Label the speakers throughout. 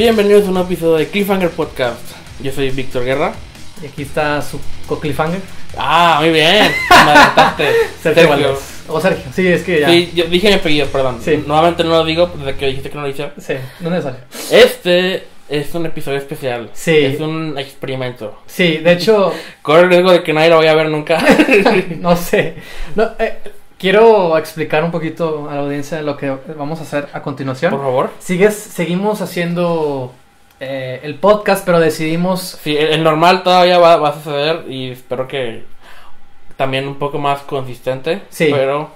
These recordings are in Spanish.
Speaker 1: Bienvenidos a un episodio de Cliffhanger Podcast. Yo soy Víctor Guerra.
Speaker 2: Y aquí está su co-cliffhanger.
Speaker 1: Ah, muy bien. Me adelantaste.
Speaker 2: Sergio Valdés. O Sergio, sí, es que ya.
Speaker 1: Sí, yo dije mi apellido, perdón.
Speaker 2: Sí.
Speaker 1: Nuevamente no lo digo desde que dijiste que no lo hice.
Speaker 2: Sí, no es necesario.
Speaker 1: Este es un episodio especial.
Speaker 2: Sí.
Speaker 1: Es un experimento.
Speaker 2: Sí, de hecho,
Speaker 1: Corre el riesgo de que nadie lo vaya a ver nunca.
Speaker 2: no sé. No, eh, quiero explicar un poquito a la audiencia lo que vamos a hacer a continuación.
Speaker 1: Por favor.
Speaker 2: Sigues, seguimos haciendo eh, el podcast, pero decidimos.
Speaker 1: Sí, el, el normal todavía va, va a suceder y espero que también un poco más consistente.
Speaker 2: Sí.
Speaker 1: Pero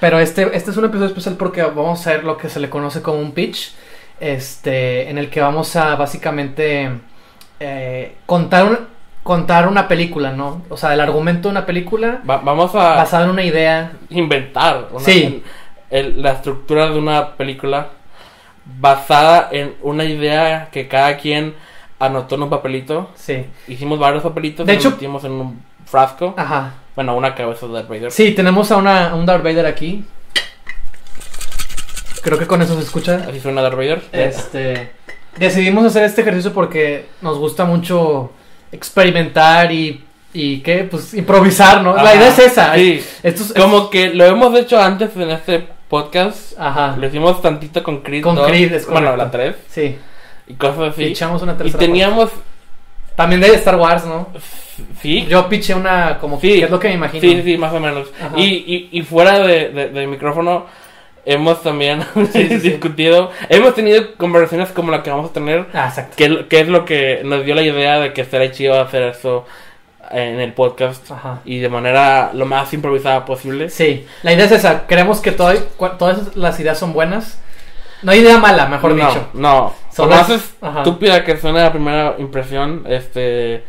Speaker 2: Pero este, este es un episodio especial porque vamos a hacer lo que se le conoce como un pitch. Este, en el que vamos a básicamente eh, contar, un- contar una película, ¿no? O sea, el argumento de una película
Speaker 1: va- vamos a
Speaker 2: basado en una idea.
Speaker 1: inventar una-
Speaker 2: Sí.
Speaker 1: el- la estructura de una película basada en una idea que cada quien anotó en un papelito.
Speaker 2: Sí.
Speaker 1: Hicimos varios papelitos
Speaker 2: De
Speaker 1: y
Speaker 2: hecho-
Speaker 1: metimos en un frasco.
Speaker 2: Ajá.
Speaker 1: Bueno, una cabeza de Darth Vader.
Speaker 2: Sí, tenemos a, una, a un Darth Vader aquí. Creo que con eso se escucha.
Speaker 1: Así suena Darth Vader.
Speaker 2: Este, decidimos hacer este ejercicio porque nos gusta mucho experimentar y, y ¿qué? Pues improvisar, ¿no? La idea es esa.
Speaker 1: Sí.
Speaker 2: Esto es-
Speaker 1: Como que lo hemos hecho antes en este podcast.
Speaker 2: Ajá.
Speaker 1: Lo hicimos tantito con Creed.
Speaker 2: Con
Speaker 1: 2,
Speaker 2: Creed, es
Speaker 1: Bueno, la 3.
Speaker 2: Sí.
Speaker 1: Y cosas así.
Speaker 2: Pichamos una
Speaker 1: y
Speaker 2: tercera.
Speaker 1: teníamos.
Speaker 2: parte. También de Star Wars, ¿no?
Speaker 1: Sí.
Speaker 2: Yo piché una como
Speaker 1: Sí.
Speaker 2: que es lo que me imagino.
Speaker 1: Sí, sí, más o menos. Y, y, y fuera de, de, de micrófono, hemos también
Speaker 2: Sí, sí, sí.
Speaker 1: discutido, hemos tenido conversaciones como la que vamos a tener,
Speaker 2: Ah, exacto.
Speaker 1: que, que es lo que nos dio la idea de que estaría chido hacer eso en el podcast
Speaker 2: Ajá.
Speaker 1: y de manera lo más improvisada posible.
Speaker 2: Sí, la idea es esa. Creemos que todo- todas las ideas son buenas. No hay idea mala, mejor
Speaker 1: no,
Speaker 2: dicho.
Speaker 1: No,
Speaker 2: Son las-
Speaker 1: más estúpida que suene la primera impresión, este...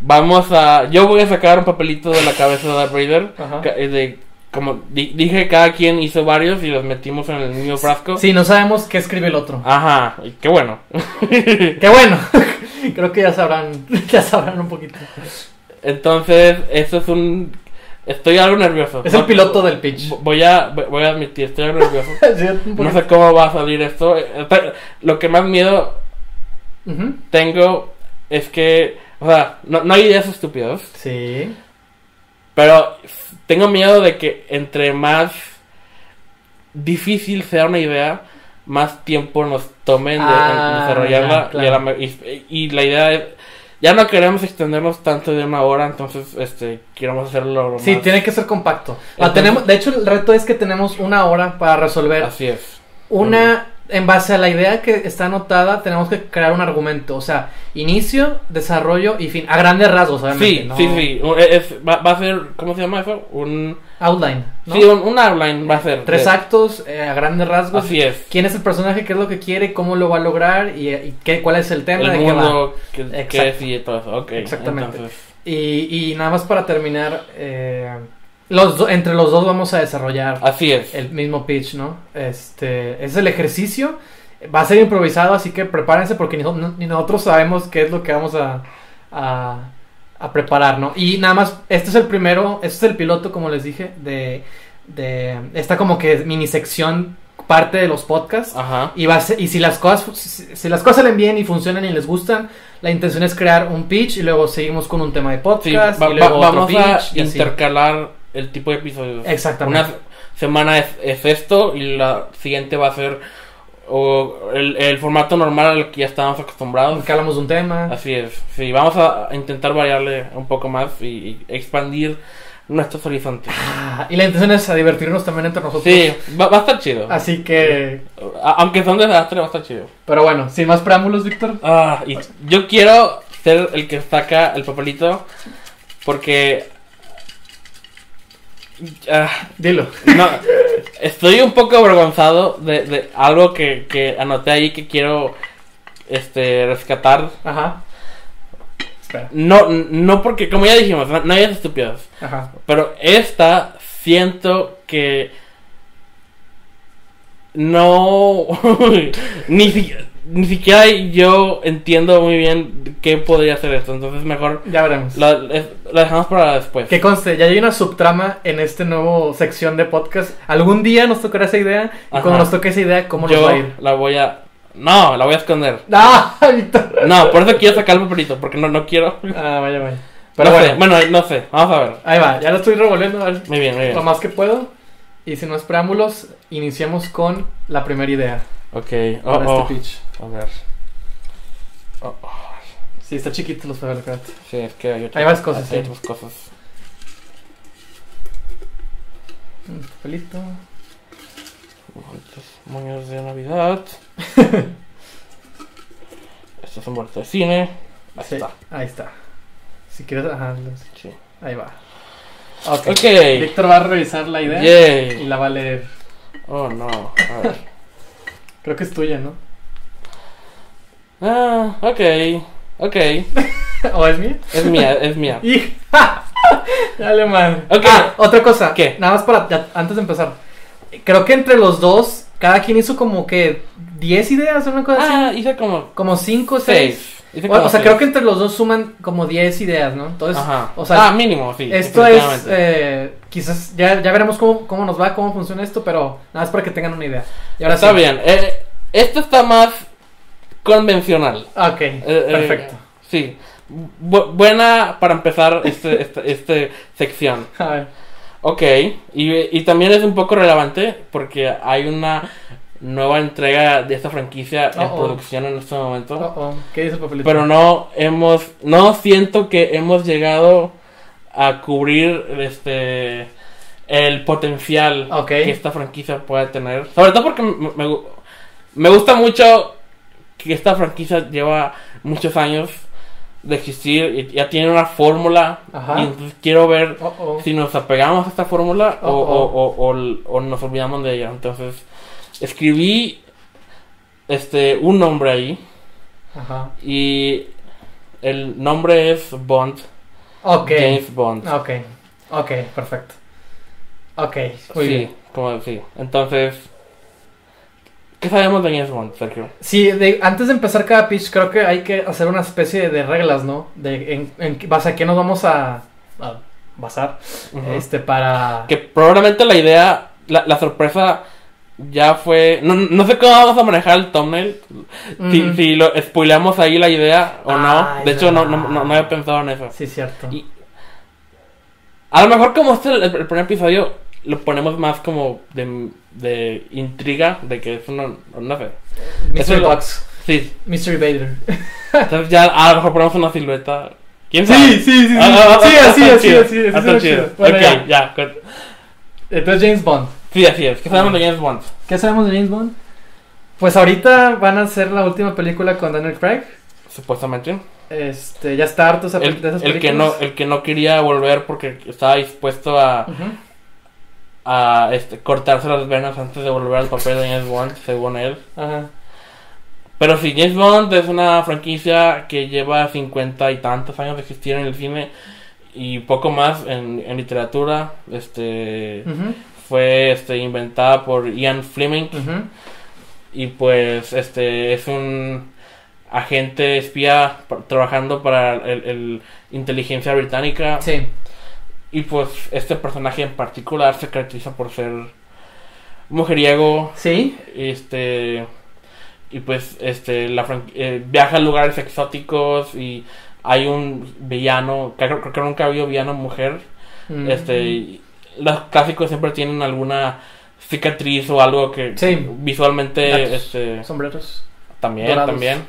Speaker 1: Vamos a... Yo voy a sacar un papelito de la cabeza de Darth Vader.
Speaker 2: Ajá.
Speaker 1: eh, De, como di- dije, cada quien hizo varios y los metimos en el mismo frasco.
Speaker 2: Sí, no sabemos qué escribe el otro.
Speaker 1: Ajá, y qué bueno.
Speaker 2: Qué bueno. Creo que ya sabrán, ya sabrán un poquito.
Speaker 1: Entonces, eso es un... Estoy algo nervioso.
Speaker 2: Es el piloto del pitch.
Speaker 1: Voy a, voy a admitir, estoy algo nervioso.
Speaker 2: Sí,
Speaker 1: No sé cómo va a salir esto. Eh, Lo que más miedo tengo es que... O sea, no, no hay ideas estúpidas.
Speaker 2: Sí.
Speaker 1: Pero tengo miedo de que entre más difícil sea una idea, más tiempo nos tomen de,
Speaker 2: Ah,
Speaker 1: en desarrollarla.
Speaker 2: ya, claro.
Speaker 1: y, la me- y- y la idea es, ya no queremos extendernos tanto de una hora, entonces este queremos hacerlo lo
Speaker 2: Sí, tiene que ser compacto. Ah, tenemos, de hecho, el reto es que tenemos una hora para resolver
Speaker 1: Así es.
Speaker 2: una. En base a la idea que está anotada, tenemos que crear un argumento. O sea, inicio, desarrollo y fin. A grandes rasgos, obviamente.
Speaker 1: Sí,
Speaker 2: ¿no?
Speaker 1: sí, sí. Es- va, va a ser, ¿cómo se llama eso? Un,
Speaker 2: Outline. ¿no?
Speaker 1: Sí, un, un outline va a ser.
Speaker 2: Tres actos eh, a grandes rasgos.
Speaker 1: Así es.
Speaker 2: ¿Quién es el personaje? ¿Qué es lo que quiere? ¿Cómo lo va a lograr? ¿Y, y qué, cuál es el tema?
Speaker 1: El
Speaker 2: ¿De qué va?
Speaker 1: mundo que,
Speaker 2: Exacto.
Speaker 1: que es y todo eso. Ok,
Speaker 2: Exactamente.
Speaker 1: entonces,
Speaker 2: Y, y nada más para terminar, eh, los do- entre los dos vamos a desarrollar
Speaker 1: así es.
Speaker 2: el mismo pitch, ¿no? Este es el ejercicio. Va a ser improvisado, así que prepárense porque ni, ni nosotros sabemos qué es lo que vamos a, a, a preparar, ¿no? Y nada más, este es el primero, este es el piloto, como les dije, de, de esta como que mini sección parte de los podcasts.
Speaker 1: Ajá.
Speaker 2: Y, va a ser- y si las cosas si, si las cosas salen bien y funcionan y les gustan, la intención es crear un pitch y luego seguimos con un tema de
Speaker 1: Sí,
Speaker 2: podcast
Speaker 1: va-
Speaker 2: y luego
Speaker 1: va-
Speaker 2: otro
Speaker 1: vamos a
Speaker 2: y
Speaker 1: intercalar el tipo de episodios.
Speaker 2: Exactamente.
Speaker 1: Una semana es, es esto y la siguiente va a ser o el, el formato normal al que ya estábamos acostumbrados.
Speaker 2: Que hablamos de un tema.
Speaker 1: Así es. Sí, vamos a intentar variarle un poco más y, y expandir nuestros horizontes.
Speaker 2: Ah, y la intención es a divertirnos también entre nosotros.
Speaker 1: Sí, va, va a estar chido.
Speaker 2: Así que,
Speaker 1: A- aunque son desastres, va a estar chido.
Speaker 2: pero bueno, sin más preámbulos, Víctor.
Speaker 1: Ah, y yo quiero ser el que saca el papelito porque ah,
Speaker 2: Dilo.
Speaker 1: no, estoy un poco avergonzado de, de algo que, que anoté ahí que quiero este rescatar.
Speaker 2: Ajá. Espera.
Speaker 1: No, no porque, como ya dijimos, hay estúpidas.
Speaker 2: Ajá.
Speaker 1: Pero esta siento que no ni, si- ni siquiera yo entiendo muy bien qué podría ser esto. Entonces mejor
Speaker 2: Ya veremos.
Speaker 1: la, dejamos para después.
Speaker 2: Que conste, ya hay una subtrama en este nuevo sección de podcast. Algún día nos tocará esa idea. Y
Speaker 1: Ajá.
Speaker 2: cuando nos toque esa idea, ¿cómo nos
Speaker 1: yo
Speaker 2: va a ir?
Speaker 1: la voy a No, la voy a esconder.
Speaker 2: ¡Ah, Víctor!
Speaker 1: No, por eso quiero sacar el papelito, porque no, no quiero.
Speaker 2: Ah, vaya, vaya. Pero
Speaker 1: no
Speaker 2: bueno,
Speaker 1: sé, bueno, no sé, vamos a ver.
Speaker 2: ahí va, ya lo estoy revolviendo a ver
Speaker 1: Muy bien, muy
Speaker 2: lo
Speaker 1: bien.
Speaker 2: más que puedo. Y sin más preámbulos, iniciamos con la primera idea
Speaker 1: Ok, oh,
Speaker 2: para
Speaker 1: oh.
Speaker 2: este pitch.
Speaker 1: A ver. Oh, oh.
Speaker 2: Sí, está chiquito los espérate.
Speaker 1: Sí, es que hay otras,
Speaker 2: Hay varias cosas,
Speaker 1: Hay
Speaker 2: sí.
Speaker 1: otras cosas.
Speaker 2: Un papelito.
Speaker 1: Muchos moños de Navidad. Esto es un boleto de cine. Ahí
Speaker 2: Sí,
Speaker 1: está.
Speaker 2: ahí está. Si quieres, ajá,
Speaker 1: Sí.
Speaker 2: ahí va. Ok.
Speaker 1: Ok.
Speaker 2: Víctor va a revisar la idea y la va a leer.
Speaker 1: Oh no. A ver.
Speaker 2: Creo que es tuya, ¿no?
Speaker 1: Ah, ok. Ok.
Speaker 2: ¿O es mía?
Speaker 1: Es mía, es mía.
Speaker 2: ¡Y! Dale, man.
Speaker 1: Ok.
Speaker 2: Ah, otra cosa.
Speaker 1: ¿Qué?
Speaker 2: Nada más para, ya, antes de empezar. Creo que entre los dos, cada quien hizo como que 10 ideas, una cosa
Speaker 1: Ah,
Speaker 2: así.
Speaker 1: hice como
Speaker 2: Como 5 o 6. O, sea, creo que entre los dos suman como 10 ideas, ¿no? Entonces,
Speaker 1: Ajá.
Speaker 2: o sea,
Speaker 1: ah, mínimo, sí.
Speaker 2: esto es, eh, quizás, ya, ya veremos cómo, cómo nos va, cómo funciona esto, pero nada más para que tengan una idea. Y ahora
Speaker 1: Está
Speaker 2: sí.
Speaker 1: bien. Eh, esto está más convencional.
Speaker 2: Ok,
Speaker 1: Eh, eh,
Speaker 2: perfecto.
Speaker 1: sí. Bu- buena para empezar este, este, este sección.
Speaker 2: A ver.
Speaker 1: Ok. Y, y también es un poco relevante porque hay una nueva entrega de esta franquicia en producción en este momento.
Speaker 2: Oh. ¿Qué dice el papelito?
Speaker 1: Pero no hemos, no siento que hemos llegado a cubrir este el potencial que esta franquicia puede tener. Sobre todo porque me, me me gusta mucho que esta franquicia lleva muchos años de existir y ya tiene una fórmula.
Speaker 2: Ajá.
Speaker 1: Y entonces quiero ver
Speaker 2: Oh, oh.
Speaker 1: si nos apegamos a esta fórmula
Speaker 2: oh.
Speaker 1: o- o- o- o nos olvidamos de ella. Entonces escribí este un nombre ahí.
Speaker 2: Ajá.
Speaker 1: Y el nombre es Bond.
Speaker 2: Ok.
Speaker 1: James Bond.
Speaker 2: Ok. Ok, perfecto. Ok, muy
Speaker 1: sí,
Speaker 2: bien.
Speaker 1: como sí. Entonces, ¿qué sabemos de James Bond, Sergio?
Speaker 2: Sí, de- antes de empezar cada pitch, creo que hay que hacer una especie de reglas, ¿no? De en, en base a qué nos vamos a, a basar. Este, para.
Speaker 1: Que probablemente la idea, la, la sorpresa ya fue. No, no sé cómo vamos a manejar el thumbnail. Si,
Speaker 2: Ujú.
Speaker 1: si lo spoileamos ahí la idea o
Speaker 2: Ah,
Speaker 1: no. De hecho, no, no, no, había pensado en eso.
Speaker 2: Sí, cierto.
Speaker 1: Y- A lo mejor, como este el, el primer episodio, lo ponemos más como de, de intriga, de que es uno. No sé. eso
Speaker 2: Mystery
Speaker 1: lo-
Speaker 2: Box.
Speaker 1: Sí,
Speaker 2: Mystery Vader.
Speaker 1: Entonces ya a lo mejor ponemos una silueta. ¿Quién sabe?
Speaker 2: Sí, sí, sí, sí.
Speaker 1: Ah, ah, ah,
Speaker 2: Sí, así, así, así,
Speaker 1: está chido. ok,
Speaker 2: ya.
Speaker 1: con-
Speaker 2: Entonces, James Bond.
Speaker 1: Sí, así es. ¿Qué sabemos de James Bond?
Speaker 2: ¿Qué sabemos de James Bond? Pues ahorita van a hacer la última película con Daniel Craig.
Speaker 1: Supuestamente.
Speaker 2: Este, ya está harto esa
Speaker 1: El,
Speaker 2: de esas
Speaker 1: el que no, el que no quería volver porque estaba dispuesto a, a este, cortarse las venas antes de volver al papel de James Bond, según él.
Speaker 2: Ajá.
Speaker 1: Pero sí, James Bond es una franquicia que lleva cincuenta y tantos años de existir en el cine y poco más en, en literatura. Este
Speaker 2: Ujú,
Speaker 1: fue este inventada por Ian Fleming. y pues este es un agente espía trabajando para el, el inteligencia británica
Speaker 2: Sí.
Speaker 1: y pues este personaje en particular se caracteriza por ser mujeriego
Speaker 2: Sí.
Speaker 1: este y pues este la eh, viaja a lugares exóticos y hay un villano creo, creo que nunca ha habido villano mujer
Speaker 2: Mm.
Speaker 1: este y los clásicos siempre tienen alguna cicatriz o algo que
Speaker 2: Sí.
Speaker 1: visualmente este
Speaker 2: Sombreros,
Speaker 1: también
Speaker 2: Dorados.
Speaker 1: también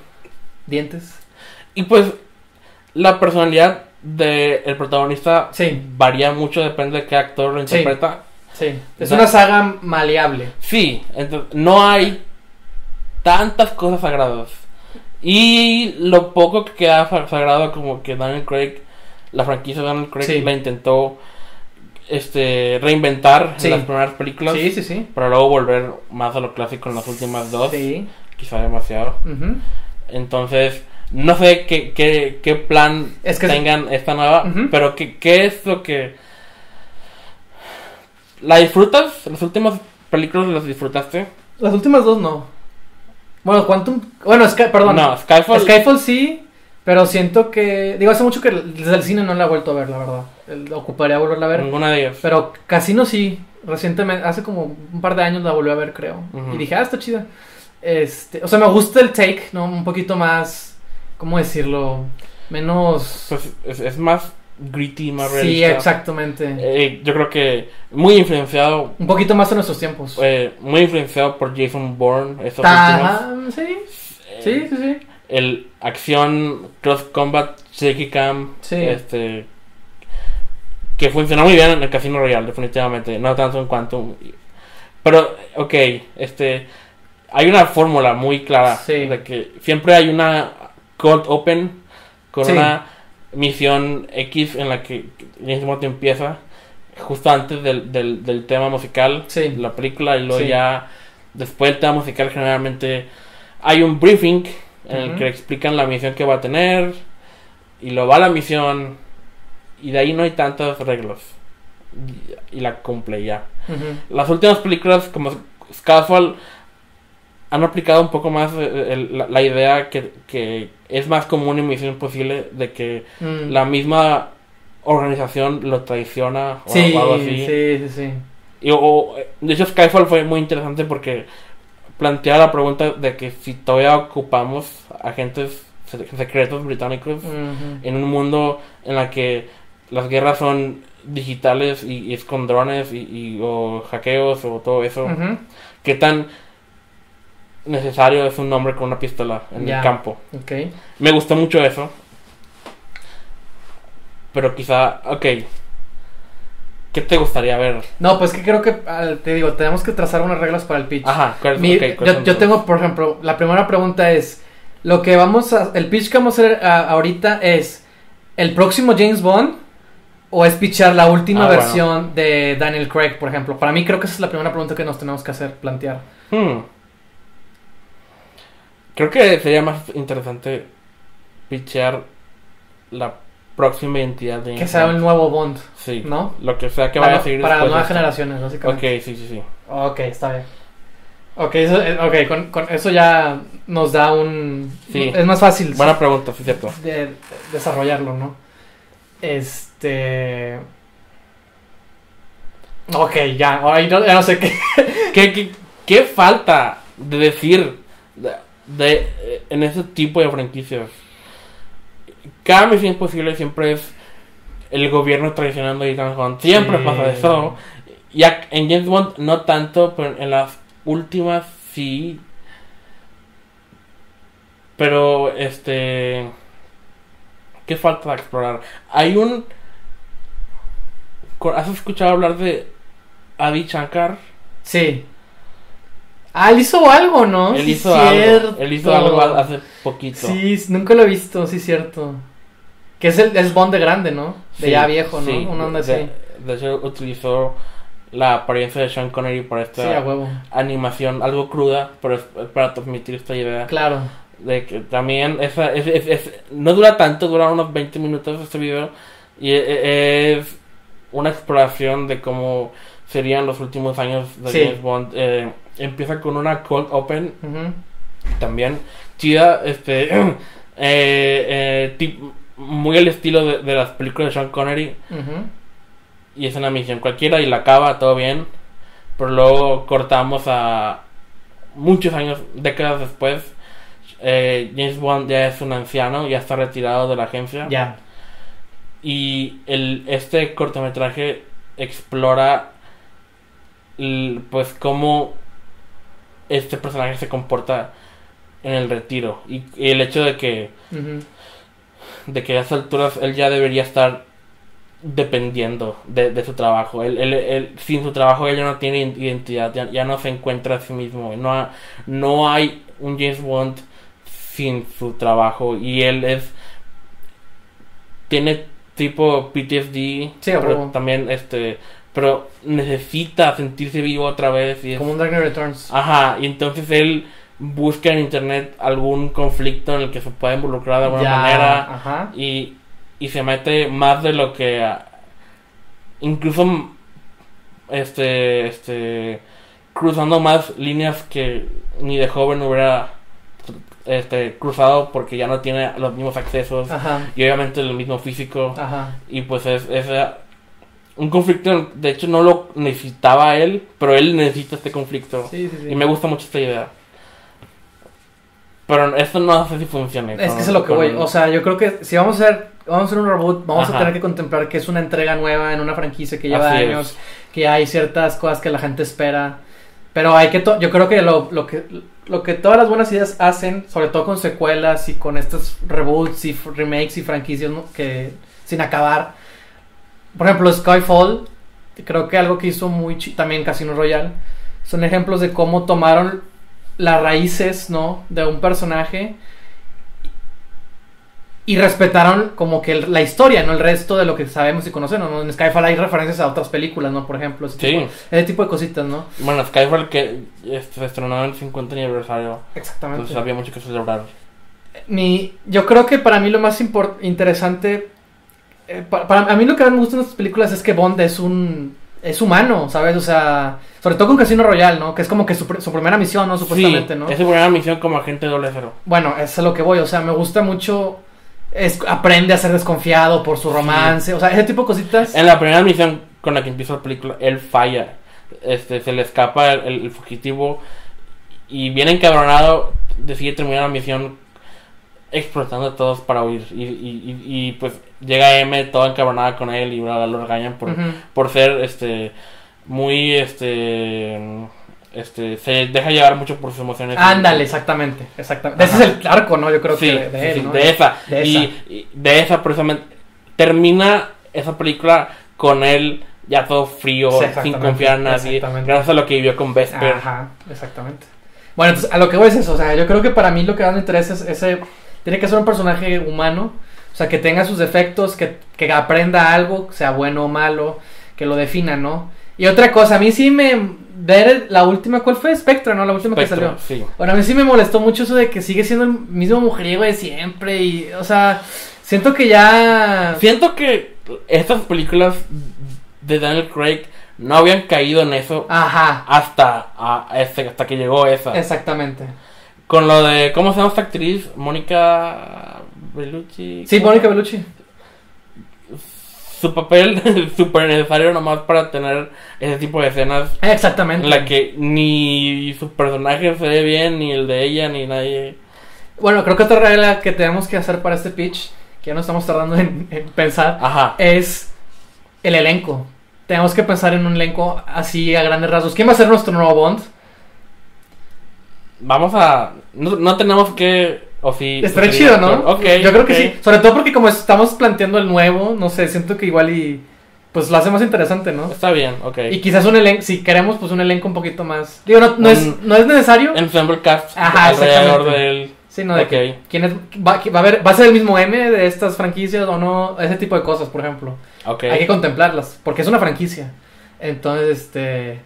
Speaker 2: dientes.
Speaker 1: y pues la personalidad del protagonista
Speaker 2: Sí.
Speaker 1: varía mucho depende de qué actor lo interpreta
Speaker 2: Sí. Es una saga maleable.
Speaker 1: sí entonces no hay tantas cosas sagradas y lo poco que queda sa- sagrado como que Daniel Craig la franquicia de Daniel Craig la intentó este reinventar
Speaker 2: Sí.
Speaker 1: en las primeras películas
Speaker 2: Sí, sí, sí.
Speaker 1: para luego volver más a lo clásico en las últimas dos
Speaker 2: Sí.
Speaker 1: quizá demasiado entonces no sé qué, qué, qué plan
Speaker 2: Es que-
Speaker 1: tengan esta nueva pero qué, qué es lo que la disfrutas las últimas películas las disfrutaste
Speaker 2: Las últimas dos no. Bueno, Quantum. Bueno, Sky, perdón.
Speaker 1: no Skyfall
Speaker 2: Skyfall sí, pero siento que. Digo, hace mucho que desde el cine no la he vuelto a ver, la verdad. El- Ocuparía volverla a ver.
Speaker 1: ninguna de ellas
Speaker 2: Pero Casino sí. Recientemente, hace como un par de años la volví a ver, creo. Y dije, ah, está chida. Este, o sea, me gusta el take, ¿no? Un poquito más, ¿cómo decirlo? Menos...
Speaker 1: Pues es, es más gritty, más
Speaker 2: Sí,
Speaker 1: realista.
Speaker 2: exactamente.
Speaker 1: Eh, yo creo que muy influenciado,
Speaker 2: Un poquito más en nuestros tiempos.
Speaker 1: eh, muy influenciado por Jason Bourne. Estos últimos.
Speaker 2: Ajá, sí,
Speaker 1: Eh,
Speaker 2: sí, sí, sí.
Speaker 1: El acción, cross combat, shaky cam.
Speaker 2: Sí.
Speaker 1: Este. Que funcionó muy bien en el Casino Royale, definitivamente. No tanto en Quantum. Pero, ok, este. Hay una fórmula muy clara
Speaker 2: Sí.
Speaker 1: de que siempre hay una cold open con
Speaker 2: Sí.
Speaker 1: una misión X en la que James Bond empieza justo antes del, del, del tema musical de la película y luego ya después del tema musical generalmente hay un briefing en el que le explican la misión que va a tener y lo va a la misión y de ahí no hay tantos arreglos y, y la cumple ya las últimas películas como Skyfall han aplicado un poco más eh, el- la, la idea que, que es más común en Misión Imposible de que
Speaker 2: Mm.
Speaker 1: la misma organización lo traiciona o,
Speaker 2: Sí,
Speaker 1: algo así.
Speaker 2: sí, sí, sí.
Speaker 1: Y, o- de hecho, Skyfall fue muy interesante porque plantea la pregunta de que si todavía ocupamos agentes se- secretos británicos en un mundo en la que las guerras son digitales y, y es con drones y, y- o hackeos o todo eso.
Speaker 2: Ujú.
Speaker 1: ¿Qué tan necesario es un hombre con una pistola en el campo?
Speaker 2: Ok.
Speaker 1: Me gustó mucho eso. Pero quizá, ok. ¿Qué te gustaría ver?
Speaker 2: No, pues que creo que, te digo, tenemos que trazar unas reglas para el pitch.
Speaker 1: Ajá, ¿cuál-
Speaker 2: Mi-
Speaker 1: ok, ¿cuáles
Speaker 2: yo, tengo, por ejemplo, la primera pregunta es, lo que vamos a, el pitch que vamos a hacer a- ahorita es, ¿el próximo James Bond o es pitchar la última
Speaker 1: Ah, bueno.
Speaker 2: versión de Daniel Craig, por ejemplo? Para mí creo que esa es la primera pregunta que nos tenemos que hacer, plantear.
Speaker 1: Hmm. Creo que sería más interesante pitchear la próxima identidad de
Speaker 2: Que sea el nuevo Bond,
Speaker 1: Sí,
Speaker 2: ¿no?
Speaker 1: lo que sea que
Speaker 2: para
Speaker 1: vaya a seguir
Speaker 2: para
Speaker 1: de
Speaker 2: nuevas generaciones,
Speaker 1: Ok,
Speaker 2: básicamente.
Speaker 1: sí, sí, sí.
Speaker 2: Ok, está bien. Ok, eso, eh, ok, con, con eso ya nos da un...
Speaker 1: Sí.
Speaker 2: Es más fácil.
Speaker 1: Buena pregunta, sí, cierto.
Speaker 2: de desarrollarlo, ¿no? Este. Ok, ya, ahora no, ya no sé qué.
Speaker 1: ¿Qué, qué, qué falta de decir de, de- eh, en ese tipo de franquicias? Cada misión imposible siempre es el gobierno traicionando a Ethan Hunt. Siempre
Speaker 2: Sí.
Speaker 1: pasa eso. Ya en James Bond no tanto, pero en las últimas sí. Pero este. ¿Qué falta de explorar? Hay un. ¿Has escuchado hablar de Adi Shankar?
Speaker 2: Sí. Ah, él hizo algo, ¿no?
Speaker 1: Él
Speaker 2: Sí,
Speaker 1: hizo
Speaker 2: cierto.
Speaker 1: algo. Él hizo algo hace poquito.
Speaker 2: Sí, nunca lo he visto, sí, cierto. Que es el es Bond de grande, ¿no? De
Speaker 1: Sí,
Speaker 2: ya viejo, ¿no?
Speaker 1: sí.
Speaker 2: Una onda así.
Speaker 1: de, de hecho, utilizó la apariencia de Sean Connery para esta animación algo cruda, pero es para transmitir esta idea.
Speaker 2: Claro.
Speaker 1: De que también esa, es, es- es- no dura tanto, dura unos 20 minutos este video. Y e- e- es una exploración de cómo serían los últimos años de. James Bond. Eh, empieza con una cold open también chida, este, eh, eh, tip- muy al estilo de, de las películas de Sean Connery. Y es una misión cualquiera y la acaba todo bien. Pero luego cortamos a muchos años, décadas después. eh, James Bond ya es un anciano, ya está retirado de la agencia.
Speaker 2: Ya.
Speaker 1: Y el, este cortometraje explora el- pues cómo este personaje se comporta en el retiro. Y, y el hecho de que de que a esas alturas él ya debería estar dependiendo de, de su trabajo. Él, él- él- sin su trabajo él ya no tiene identidad, ya, ya no se encuentra a sí mismo. No, ha- no hay un James Bond sin su trabajo y él es tiene tipo PTSD,
Speaker 2: Sí,
Speaker 1: pero también este pero necesita sentirse vivo otra vez y es-
Speaker 2: Como un Dark Knight Returns.
Speaker 1: Ajá, y entonces él busca en internet algún conflicto en el que se pueda involucrar de alguna
Speaker 2: Ya,
Speaker 1: manera
Speaker 2: Ajá.
Speaker 1: y, y se mete más de lo que ah, incluso este este cruzando más líneas que ni de joven hubiera este cruzado porque ya no tiene los mismos accesos
Speaker 2: Ajá.
Speaker 1: y obviamente el mismo físico
Speaker 2: Ajá.
Speaker 1: y pues es, es un conflicto de hecho no lo necesitaba él pero él necesita este conflicto
Speaker 2: Sí, sí, sí.
Speaker 1: y me gusta mucho esta idea. Pero esto no sé si funciona.
Speaker 2: Es que es lo que voy. O sea, yo creo que si vamos a hacer, vamos a hacer un reboot, vamos
Speaker 1: Ajá.
Speaker 2: a tener que contemplar que es una entrega nueva en una franquicia que lleva
Speaker 1: Así es.
Speaker 2: años, que hay ciertas cosas que la gente espera. Pero hay que, to- yo creo que lo, lo que lo que todas las buenas ideas hacen, sobre todo con secuelas y con estos reboots y remakes y franquicias ¿no? que sin acabar. Por ejemplo, Skyfall, creo que algo que hizo muy también Casino Royale, son ejemplos de cómo tomaron las raíces, ¿no? De un personaje y respetaron como que el- la historia, no el resto de lo que sabemos y conocemos, ¿no? En Skyfall hay referencias a otras películas, ¿no? Por ejemplo, ese,
Speaker 1: Sí.
Speaker 2: tipo, ese tipo de cositas, ¿no?
Speaker 1: Bueno, Skyfall que se estrenó en el 50 aniversario.
Speaker 2: Exactamente.
Speaker 1: Entonces había mucho que celebrar.
Speaker 2: Mi, yo creo que para mí lo más interesante, eh, pa- para, a mí lo que más me gusta en estas películas es que Bond es un es humano, ¿sabes? O sea, sobre todo con Casino Royale, ¿no? Que es como que su, su primera misión, ¿no? Supuestamente,
Speaker 1: sí,
Speaker 2: ¿no?
Speaker 1: Es su primera misión como agente doble cero.
Speaker 2: Bueno, eso es a lo que voy, o sea, me gusta mucho, es, aprende a ser desconfiado por su romance, o sea, ese tipo de cositas.
Speaker 1: En la primera misión con la que empieza la película, él falla. Este, se le escapa el, el- fugitivo y bien encabronado decide terminar la misión explotando a todos para huir. Y, y- y- y, pues llega M toda encabronada con él y bla, lo regañan por, por ser este muy este este se deja llevar mucho por sus emociones.
Speaker 2: Ándale, exactamente, exactamente.
Speaker 1: Ajá.
Speaker 2: Ese es el arco, ¿no? Yo creo
Speaker 1: Sí,
Speaker 2: que de, de
Speaker 1: sí,
Speaker 2: él,
Speaker 1: sí,
Speaker 2: ¿no?
Speaker 1: de esa.
Speaker 2: De esa.
Speaker 1: Y, de esa precisamente termina esa película con él ya todo frío, sin confiar en nadie, gracias a lo que vivió con Vesper.
Speaker 2: Ajá, exactamente. Bueno, entonces a lo que voy es eso, o sea, yo creo que para mí lo que más me interesa es ese, tiene que ser un personaje humano, o sea, que tenga sus defectos, que, que aprenda algo, sea bueno o malo, que lo defina, ¿no? Y otra cosa, a mí sí me, ver la última, ¿cuál fue? Spectre, ¿no? La última que
Speaker 1: Spectro,
Speaker 2: salió.
Speaker 1: sí.
Speaker 2: Bueno, a mí sí me molestó mucho eso de que sigue siendo el mismo mujeriego de siempre y, o sea, siento que ya...
Speaker 1: Siento que estas películas de Daniel Craig no habían caído en eso
Speaker 2: Ajá,
Speaker 1: hasta, a- ese- hasta que llegó esa.
Speaker 2: exactamente.
Speaker 1: Con lo de, ¿cómo se llama esta actriz? Mónica Bellucci.
Speaker 2: Sí. Mónica Bellucci.
Speaker 1: Su papel súper necesario nomás para tener ese tipo de escenas
Speaker 2: Exactamente.
Speaker 1: en la que ni su personaje se ve bien, ni el de ella, ni nadie.
Speaker 2: Bueno, creo que otra regla que tenemos que hacer para este pitch, que ya no estamos tardando en, en pensar,
Speaker 1: Ajá.
Speaker 2: es el elenco. Tenemos que pensar en un elenco así a grandes rasgos. ¿Quién va a ser nuestro nuevo Bond?
Speaker 1: Vamos a. No, no tenemos que. O si.
Speaker 2: Estaría chido, ¿no?
Speaker 1: Ok.
Speaker 2: Yo creo que sí. Sobre todo porque como estamos planteando el nuevo, no sé, siento que igual y pues lo hace más interesante, ¿no?
Speaker 1: Está bien, ok.
Speaker 2: Y quizás un elenco, si queremos, pues un elenco un poquito más. Digo, no, no, es, no es necesario.
Speaker 1: Ensemble cast
Speaker 2: Ajá,
Speaker 1: alrededor
Speaker 2: exactamente.
Speaker 1: de él.
Speaker 2: Sí, no, de
Speaker 1: Ok.
Speaker 2: que quién es, va, va a haber, va a ser el mismo M de estas franquicias o no, ese tipo de cosas, por ejemplo. Hay que contemplarlas, porque es una franquicia. Entonces, este.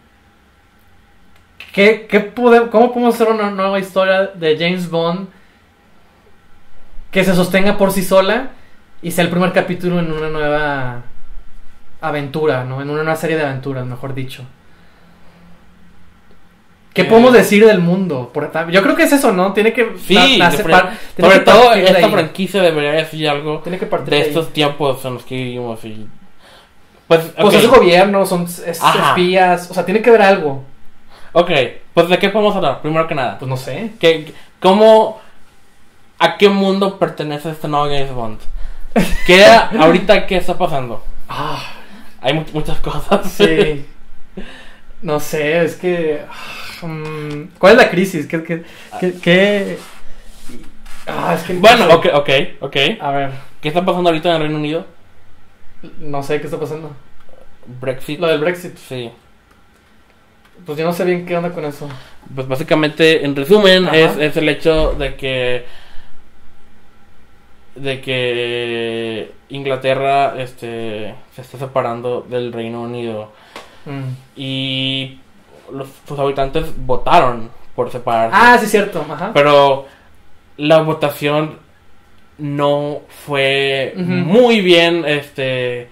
Speaker 2: ¿Qué, qué pode- ¿Cómo podemos hacer una nueva historia de James Bond que se sostenga por sí sola y sea el primer capítulo en una nueva aventura, ¿no? En una nueva serie de aventuras, mejor dicho. ¿Qué
Speaker 1: Eh.
Speaker 2: podemos decir del mundo? Por- yo creo que es eso, ¿no? Tiene que
Speaker 1: Sí,
Speaker 2: nace-
Speaker 1: de-
Speaker 2: par- tiene
Speaker 1: sobre
Speaker 2: que
Speaker 1: todo
Speaker 2: de
Speaker 1: esta franquicia debería decir algo
Speaker 2: Tiene que partir
Speaker 1: de
Speaker 2: de
Speaker 1: estos tiempos en los que vivimos. Y... Pues,
Speaker 2: Pues es gobierno, son es- espías, o sea, tiene que haber algo.
Speaker 1: Ok, pues ¿de qué podemos hablar? Primero que nada.
Speaker 2: Pues no sé.
Speaker 1: ¿Qué, ¿Cómo, a qué mundo pertenece este nuevo James Bond? ¿Qué, ahorita qué está pasando?
Speaker 2: Ah,
Speaker 1: Hay mu- muchas cosas.
Speaker 2: sí. No sé, es que. ah, mm, ¿Cuál es la crisis? ¿Qué, qué, qué, qué- Ah, es que. no
Speaker 1: Bueno,
Speaker 2: sé.
Speaker 1: ok, ok, ok.
Speaker 2: A ver,
Speaker 1: ¿Qué está pasando ahorita en el Reino Unido?
Speaker 2: no sé qué está pasando.
Speaker 1: Brexit.
Speaker 2: Lo del Brexit.
Speaker 1: Sí.
Speaker 2: Pues yo no sé bien qué onda con eso.
Speaker 1: Pues básicamente, en resumen, es, es el hecho de que de que Inglaterra este se está separando del Reino Unido
Speaker 2: Mm.
Speaker 1: y los, sus habitantes votaron por separarse.
Speaker 2: Ah, sí, cierto. Ajá.
Speaker 1: Pero la votación no fue muy bien este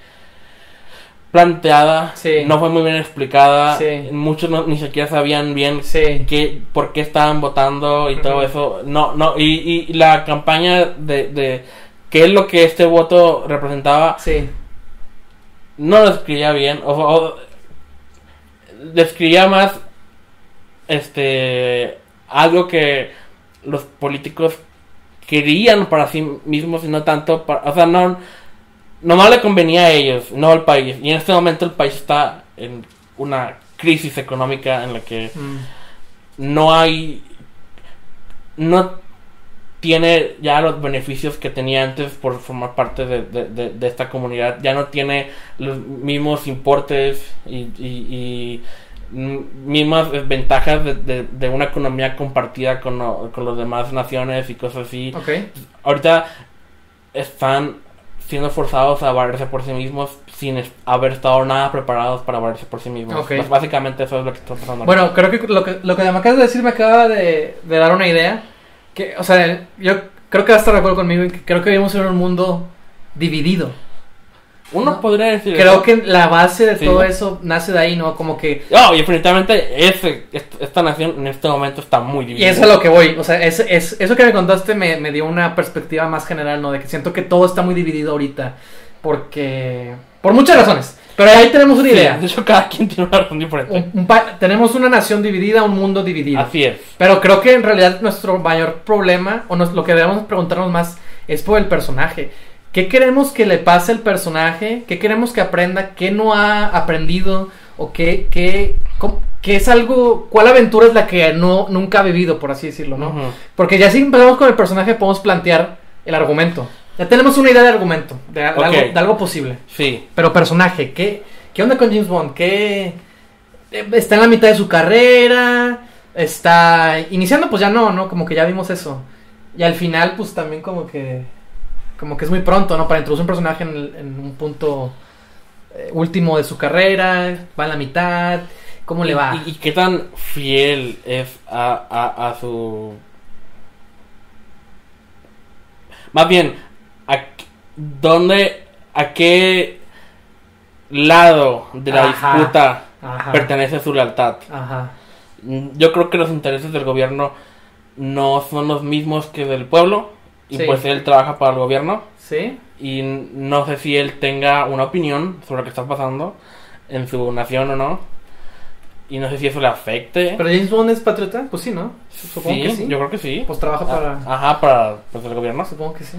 Speaker 1: planteada,
Speaker 2: Sí.
Speaker 1: no fue muy bien explicada,
Speaker 2: Sí.
Speaker 1: muchos no- ni siquiera sabían bien
Speaker 2: Sí.
Speaker 1: qué, por qué estaban votando y todo eso. No, no, y, y la campaña de, de qué es lo que este voto representaba, no lo escribía bien, o, o describía más este algo que los políticos querían para sí mismos y no tanto para, o sea, no nomás le convenía a ellos, no al país. Y en este momento el país está en una crisis económica en la que
Speaker 2: Mm.
Speaker 1: no hay no tiene ya los beneficios que tenía antes por formar parte de, de- de- de esta comunidad ya no tiene los mismos importes y, y- y, mismas ventajas de, una economía compartida con, con las demás naciones y cosas así ahorita están siendo forzados a valerse por sí mismos sin haber estado nada preparados para valerse por sí mismos
Speaker 2: Ok.
Speaker 1: Pues básicamente eso es lo que está pasando
Speaker 2: Bueno, creo que lo que, lo que me acabas de decir me acaba de, de dar una idea. Que, o sea, yo creo que vas a estar de acuerdo conmigo que creo que vivimos en un mundo dividido.
Speaker 1: Uno
Speaker 2: No.
Speaker 1: podría decir
Speaker 2: Creo
Speaker 1: eso.
Speaker 2: que la base de
Speaker 1: Sí.
Speaker 2: todo eso nace de ahí, ¿no? Como que...
Speaker 1: No, y definitivamente ese, est- esta nación en este momento está muy
Speaker 2: Y
Speaker 1: dividida.
Speaker 2: eso es lo que voy. O sea, es, es- eso que me contaste me, me dio una perspectiva más general, ¿no? De que siento que todo está muy dividido ahorita. Porque... Por muchas razones. Pero ahí tenemos una
Speaker 1: Sí,
Speaker 2: idea.
Speaker 1: de hecho, cada quien tiene una razón diferente.
Speaker 2: Un- un tenemos una nación dividida, un mundo dividido.
Speaker 1: Así es.
Speaker 2: Pero creo que en realidad nuestro mayor problema, o nos- lo que debemos preguntarnos más, es por el personaje. ¿Qué queremos que le pase al personaje? ¿Qué queremos que aprenda? ¿Qué no ha aprendido? ¿O qué, qué, cómo- qué es algo, cuál aventura es la que no, nunca ha vivido, por así decirlo, ¿no? Porque ya si empezamos con el personaje podemos plantear el argumento. Ya tenemos una idea de argumento, de, algo, de algo posible.
Speaker 1: Sí.
Speaker 2: Pero personaje, ¿qué, qué onda con James Bond? ¿Qué eh, está en la mitad de su carrera? Está iniciando, pues ya no, ¿no? Como que ya vimos eso. Y al final, pues también como que como que es muy pronto, ¿no? Para introducir un personaje en, el- en un punto eh, último de su carrera, va en la mitad, ¿cómo le va?
Speaker 1: ¿Y, y qué tan fiel es a, a, a su... Más bien, ¿a dónde, a qué lado de la
Speaker 2: Ajá.
Speaker 1: disputa
Speaker 2: Ajá.
Speaker 1: pertenece su lealtad?
Speaker 2: Ajá.
Speaker 1: Mm, Yo creo que los intereses del gobierno no son los mismos que del pueblo. Y
Speaker 2: Sí.
Speaker 1: pues él trabaja para el gobierno.
Speaker 2: ¿Sí?
Speaker 1: Y no sé si él tenga una opinión sobre lo que está pasando en su nación o no. Y no sé si eso le afecte.
Speaker 2: ¿Pero James Bond es patriota? Pues sí, ¿no? Supongo
Speaker 1: sí,
Speaker 2: que sí.
Speaker 1: yo creo que sí.
Speaker 2: Pues trabaja para...
Speaker 1: Ah, Ajá, para pues, el gobierno.
Speaker 2: Supongo que sí.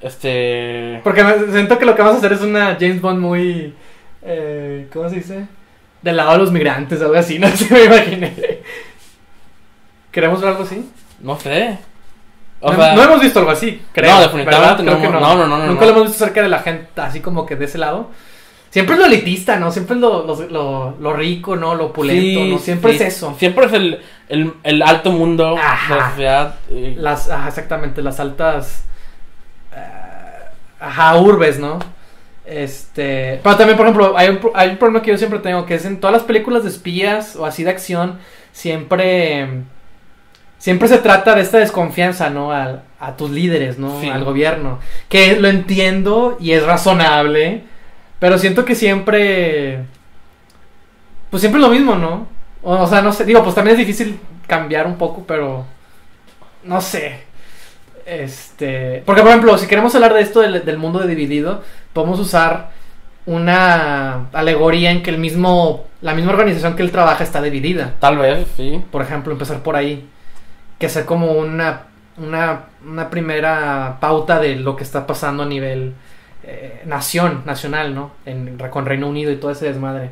Speaker 1: Este.
Speaker 2: Porque me- siento que lo que vamos a hacer es una James Bond muy. Eh, ¿Cómo se dice? Del lado de los migrantes, algo así, no sé, me imaginé. ¿Queremos ver algo así?
Speaker 1: No sé. O
Speaker 2: no,
Speaker 1: sea,
Speaker 2: no hemos visto algo así, creo.
Speaker 1: No, definitivamente
Speaker 2: ¿verdad? Creo
Speaker 1: no,
Speaker 2: que
Speaker 1: no, no, no, no,
Speaker 2: Nunca lo hemos visto cerca de la gente, así como que de ese lado. Siempre es lo elitista, ¿no? Siempre es lo, lo, lo- lo rico, ¿no? Lo opulento,
Speaker 1: sí,
Speaker 2: ¿no? Siempre
Speaker 1: sí.
Speaker 2: es eso.
Speaker 1: Siempre es el, el, el alto mundo
Speaker 2: Ajá.
Speaker 1: de la sociedad. y-
Speaker 2: Las, ajá, exactamente, las altas. eh, ajá, urbes, ¿no? Este. Pero también, por ejemplo, hay un, hay un problema que yo siempre tengo, que es en todas las películas de espías o así de acción, siempre. Siempre se trata de esta desconfianza, ¿no? Al- a tus líderes, ¿no?
Speaker 1: Sí.
Speaker 2: Al gobierno. Que lo entiendo y es razonable, pero siento que siempre. Pues siempre es lo mismo, ¿no? O, o sea, no sé, digo, pues también es difícil cambiar un poco, pero. No sé. Este. Porque, por ejemplo, si queremos hablar de esto del, del mundo de dividido, podemos usar una alegoría en que el mismo. La misma organización que él trabaja está dividida.
Speaker 1: Tal vez, sí.
Speaker 2: Por ejemplo, empezar por ahí. Que sea como una. Una, una primera pauta de lo que está pasando a nivel eh, nación, nacional, ¿no? En, con Reino Unido y todo ese desmadre.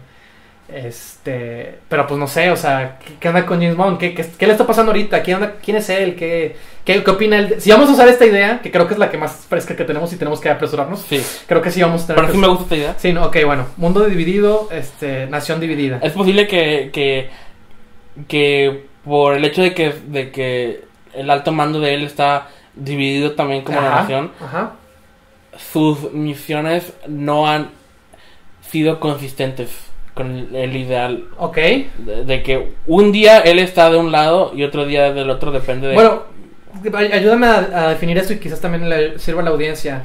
Speaker 2: Este, pero pues no sé, o sea, ¿qué, qué onda con James Bond? ¿Qué, qué, qué le está pasando ahorita? ¿Qué onda- ¿Quién es él? ¿Qué, qué, qué opina él? Si vamos a usar esta idea, que creo que es la que más fresca que tenemos y tenemos que apresurarnos,
Speaker 1: Sí.
Speaker 2: creo que sí vamos a tener
Speaker 1: Pero sí me gusta esta idea.
Speaker 2: Sí, no, ok, bueno, mundo dividido, este, nación dividida.
Speaker 1: Es posible que, que, que por el hecho de que, de que el alto mando de él está dividido también como la nación,
Speaker 2: Ajá.
Speaker 1: sus misiones no han sido consistentes con el, ideal.
Speaker 2: Ok.
Speaker 1: De, de que un día él está de un lado y otro día del otro depende de...
Speaker 2: Bueno, ay- ayúdame a, a definir esto y quizás también le sirva a la audiencia.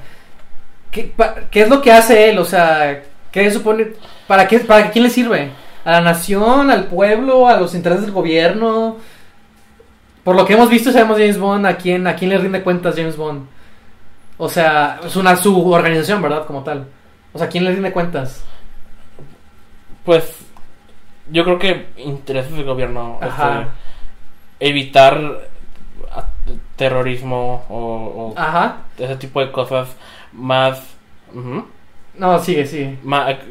Speaker 2: ¿Qué, pa- qué es lo que hace él? O sea, ¿qué supone? ¿Para, qué, ¿Para quién le sirve? ¿A la nación? ¿Al pueblo? ¿A los intereses del gobierno? Por lo que hemos visto, sabemos James Bond, ¿a quién, a quién le rinde cuentas James Bond? O sea, es una su organización, ¿verdad? Como tal. O sea, ¿quién le rinde cuentas?
Speaker 1: Pues yo creo que intereses del gobierno.
Speaker 2: Ajá.
Speaker 1: este, evitar terrorismo o, o
Speaker 2: Ajá.
Speaker 1: ese tipo de cosas más ujú,
Speaker 2: No, sigue, sigue.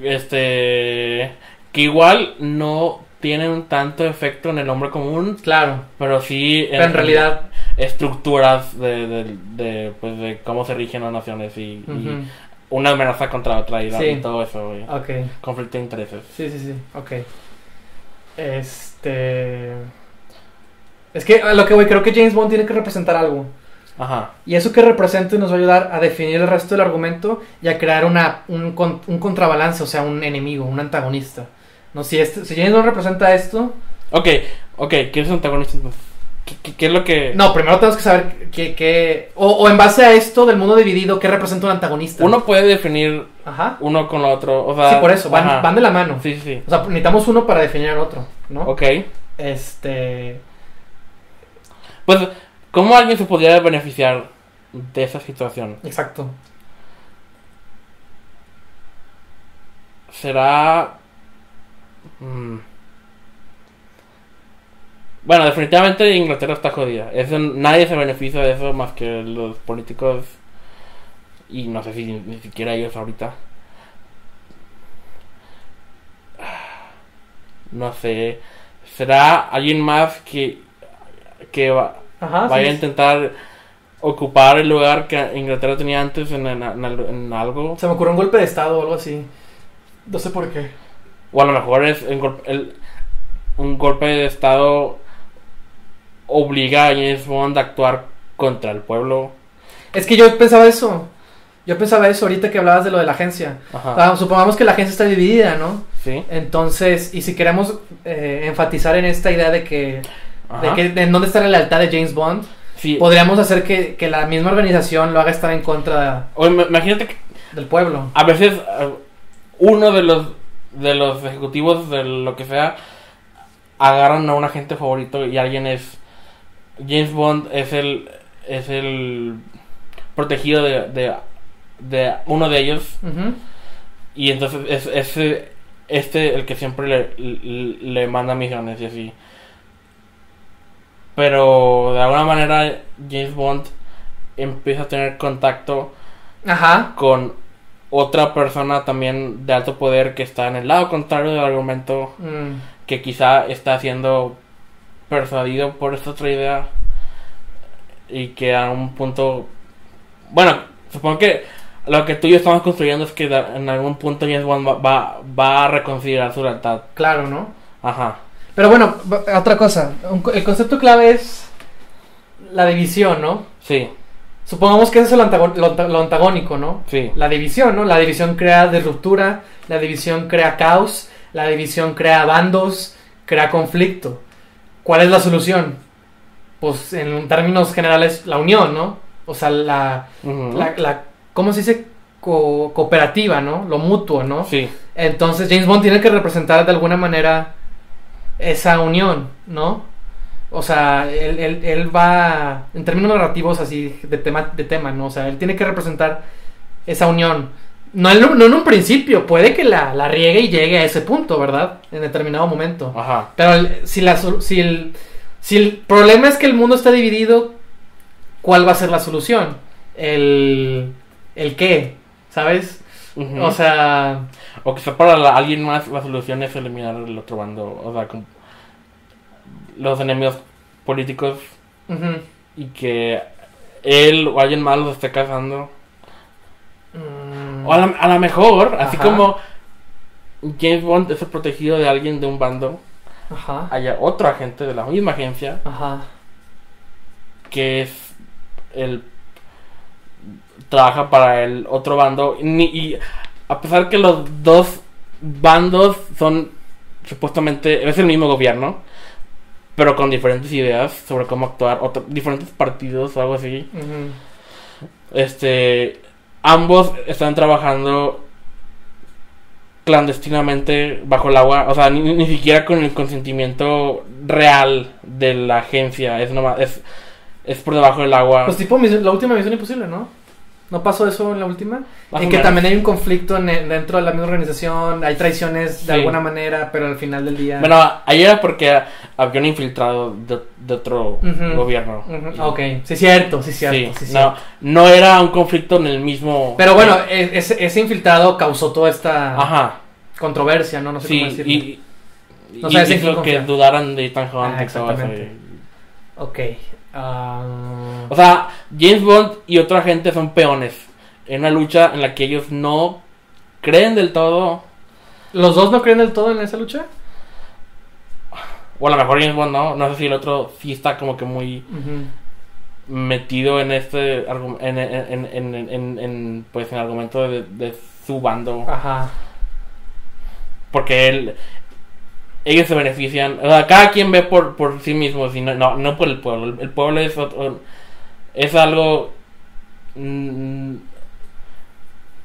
Speaker 1: este que igual no tienen tanto efecto en el hombre común
Speaker 2: Claro.
Speaker 1: pero sí
Speaker 2: Pero en realidad.
Speaker 1: estructuras de, de, de, pues, de cómo se rigen las naciones y, y una amenaza contra otra y,
Speaker 2: Sí.
Speaker 1: y todo eso güey.
Speaker 2: Ok.
Speaker 1: conflicto de intereses
Speaker 2: Sí, sí, sí. Ok. Este. Es que a lo que voy, creo que James Bond tiene que representar algo.
Speaker 1: ajá
Speaker 2: Y eso que represente nos va a ayudar a definir el resto del argumento y a crear una, un, un contrabalance, o sea, un enemigo, un antagonista. No, si, este, si James Bond representa esto.
Speaker 1: ok ok ¿qué es antagonista entonces? ¿Qué, qué, qué es lo que
Speaker 2: No, primero tenemos que saber qué. qué- o, o en base a esto del mundo dividido, ¿qué representa un antagonista?
Speaker 1: uno puede definir
Speaker 2: Ajá.
Speaker 1: uno con lo otro o sea
Speaker 2: Sí, por eso, van, van de la mano.
Speaker 1: sí sí sí
Speaker 2: O sea, necesitamos uno para definir al otro, ¿no?
Speaker 1: ok
Speaker 2: Este.
Speaker 1: pues cómo alguien se podría beneficiar de esa situación
Speaker 2: Exacto.
Speaker 1: será mm, bueno definitivamente Inglaterra está jodida eso nadie se beneficia de eso más que los políticos y no sé si ni siquiera ellos ahorita no sé será alguien más que que va-
Speaker 2: Ajá.
Speaker 1: vaya a intentar ocupar el lugar que Inglaterra tenía antes en, en- en algo
Speaker 2: Se me ocurrió un golpe de estado o algo así. No sé por qué.
Speaker 1: O a lo mejor es un golpe, el- un golpe de estado obliga a James Bond a actuar contra el pueblo.
Speaker 2: Es que yo pensaba eso. Yo pensaba eso ahorita que hablabas de lo de la agencia.
Speaker 1: Ajá.
Speaker 2: Ah, supongamos que la agencia está dividida, ¿no?
Speaker 1: Sí.
Speaker 2: Entonces, y si queremos eh, enfatizar en esta idea de que, de que en dónde está la lealtad de James Bond,
Speaker 1: Sí.
Speaker 2: podríamos hacer que, que la misma organización lo haga estar en contra
Speaker 1: O imagínate que
Speaker 2: del pueblo.
Speaker 1: a veces eh, uno de los de los ejecutivos de lo que sea agarran a un agente favorito y alguien es James Bond es el es el protegido de, de, de uno de ellos. Y entonces es ese este el que siempre le, le, le manda misiones y así. Pero de alguna manera James Bond empieza a tener contacto
Speaker 2: Ajá.
Speaker 1: con otra persona también de alto poder que está en el lado contrario del argumento,
Speaker 2: Mm.
Speaker 1: que quizá está siendo persuadido por esta otra idea y que a un punto... Bueno, supongo que lo que tú y yo estamos construyendo es que en algún punto James Bond va, va, va a reconsiderar su lealtad.
Speaker 2: Claro, ¿no?
Speaker 1: Ajá.
Speaker 2: Pero bueno, otra cosa. El concepto clave es la división, ¿no?
Speaker 1: Sí,
Speaker 2: Supongamos que ese es el antago- lo, anta- lo antagónico, ¿no?
Speaker 1: sí.
Speaker 2: La división, ¿no? La división crea disruptura, la división crea caos, la división crea bandos, crea conflicto. ¿Cuál es la solución? Pues en términos generales, la unión, ¿no? O sea, la,
Speaker 1: Ujú.
Speaker 2: la, la- ¿cómo se dice? Co- cooperativa, ¿no? Lo mutuo, ¿no?
Speaker 1: Sí,
Speaker 2: Entonces James Bond tiene que representar de alguna manera esa unión, ¿no? O sea, él, él- él va, en términos narrativos así, de tema, de tema, ¿no? O sea, él tiene que representar esa unión. No en, un- no en un principio, puede que la, la riegue y llegue a ese punto, ¿verdad? En determinado momento.
Speaker 1: ajá.
Speaker 2: Pero el- si, la, si, el, si el problema es que el mundo está dividido, ¿cuál va a ser la solución? El, el qué, ¿sabes? O sea,
Speaker 1: O quizá para la- alguien más la solución es eliminar el otro bando. O sea, como los enemigos políticos y que él o alguien más los esté cazando.
Speaker 2: Mm,
Speaker 1: O a la mejor, así como James Bond es el protegido de alguien de un bando,
Speaker 2: Ajá.
Speaker 1: haya otro agente de la misma agencia
Speaker 2: Ajá.
Speaker 1: que es el trabaja para el otro bando Ni- y a pesar que los dos bandos son supuestamente es el mismo gobierno pero con diferentes ideas sobre cómo actuar otro- diferentes partidos o algo así
Speaker 2: ujú.
Speaker 1: este ambos están trabajando clandestinamente bajo el agua o sea ni, ni siquiera con el consentimiento real de la agencia es nomás es es por debajo del agua
Speaker 2: Pues tipo la última misión imposible, ¿no? ¿No pasó eso en la última? En que también hay un conflicto en- dentro de la misma organización, hay traiciones de
Speaker 1: Sí.
Speaker 2: alguna manera, pero al final del día...
Speaker 1: Bueno, ayer era porque había un infiltrado de, de otro gobierno.
Speaker 2: Ujú, Ok, sí, cierto, sí, cierto.
Speaker 1: Sí,
Speaker 2: sí,
Speaker 1: no,
Speaker 2: cierto.
Speaker 1: no era un conflicto en el mismo.
Speaker 2: Pero bueno, e- ese, ese infiltrado causó toda esta
Speaker 1: Ajá,
Speaker 2: controversia, ¿no? No sé
Speaker 1: sí,
Speaker 2: cómo decirlo.
Speaker 1: y,
Speaker 2: No
Speaker 1: y
Speaker 2: sabes en
Speaker 1: hizo que dudaran de Ethan Hunt
Speaker 2: Ah,
Speaker 1: y
Speaker 2: exactamente. Ok. Ah,
Speaker 1: O sea, James Bond y otra gente son peones en una lucha en la que ellos no creen del todo,
Speaker 2: ¿Los dos no creen del todo en esa lucha?
Speaker 1: o a lo mejor James Bond no, no sé si el otro sí está como que muy metido en este en, en, en, en, en- en, pues en el argumento de, de su bando
Speaker 2: Ajá.
Speaker 1: porque él ellos se benefician. O sea, cada quien ve por, por sí mismo sino, no no por el pueblo. El, el pueblo es otro- es algo mm,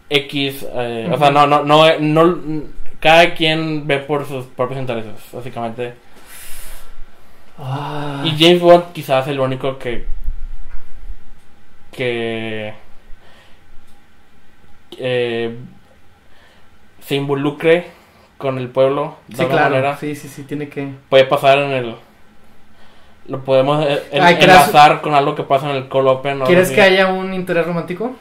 Speaker 1: x eh, o sea no no no no cada quien ve por sus propios intereses básicamente.
Speaker 2: Ah,
Speaker 1: y James Bond quizás es el único que que eh, se involucre con el pueblo de
Speaker 2: sí,
Speaker 1: alguna
Speaker 2: claro.
Speaker 1: manera
Speaker 2: Sí, sí, sí, tiene que...
Speaker 1: puede pasar en el lo podemos eh, en-
Speaker 2: Ay, ¿quieres-
Speaker 1: enlazar con algo que pasa en el Call Open o
Speaker 2: ¿Quieres que haya un interés romántico?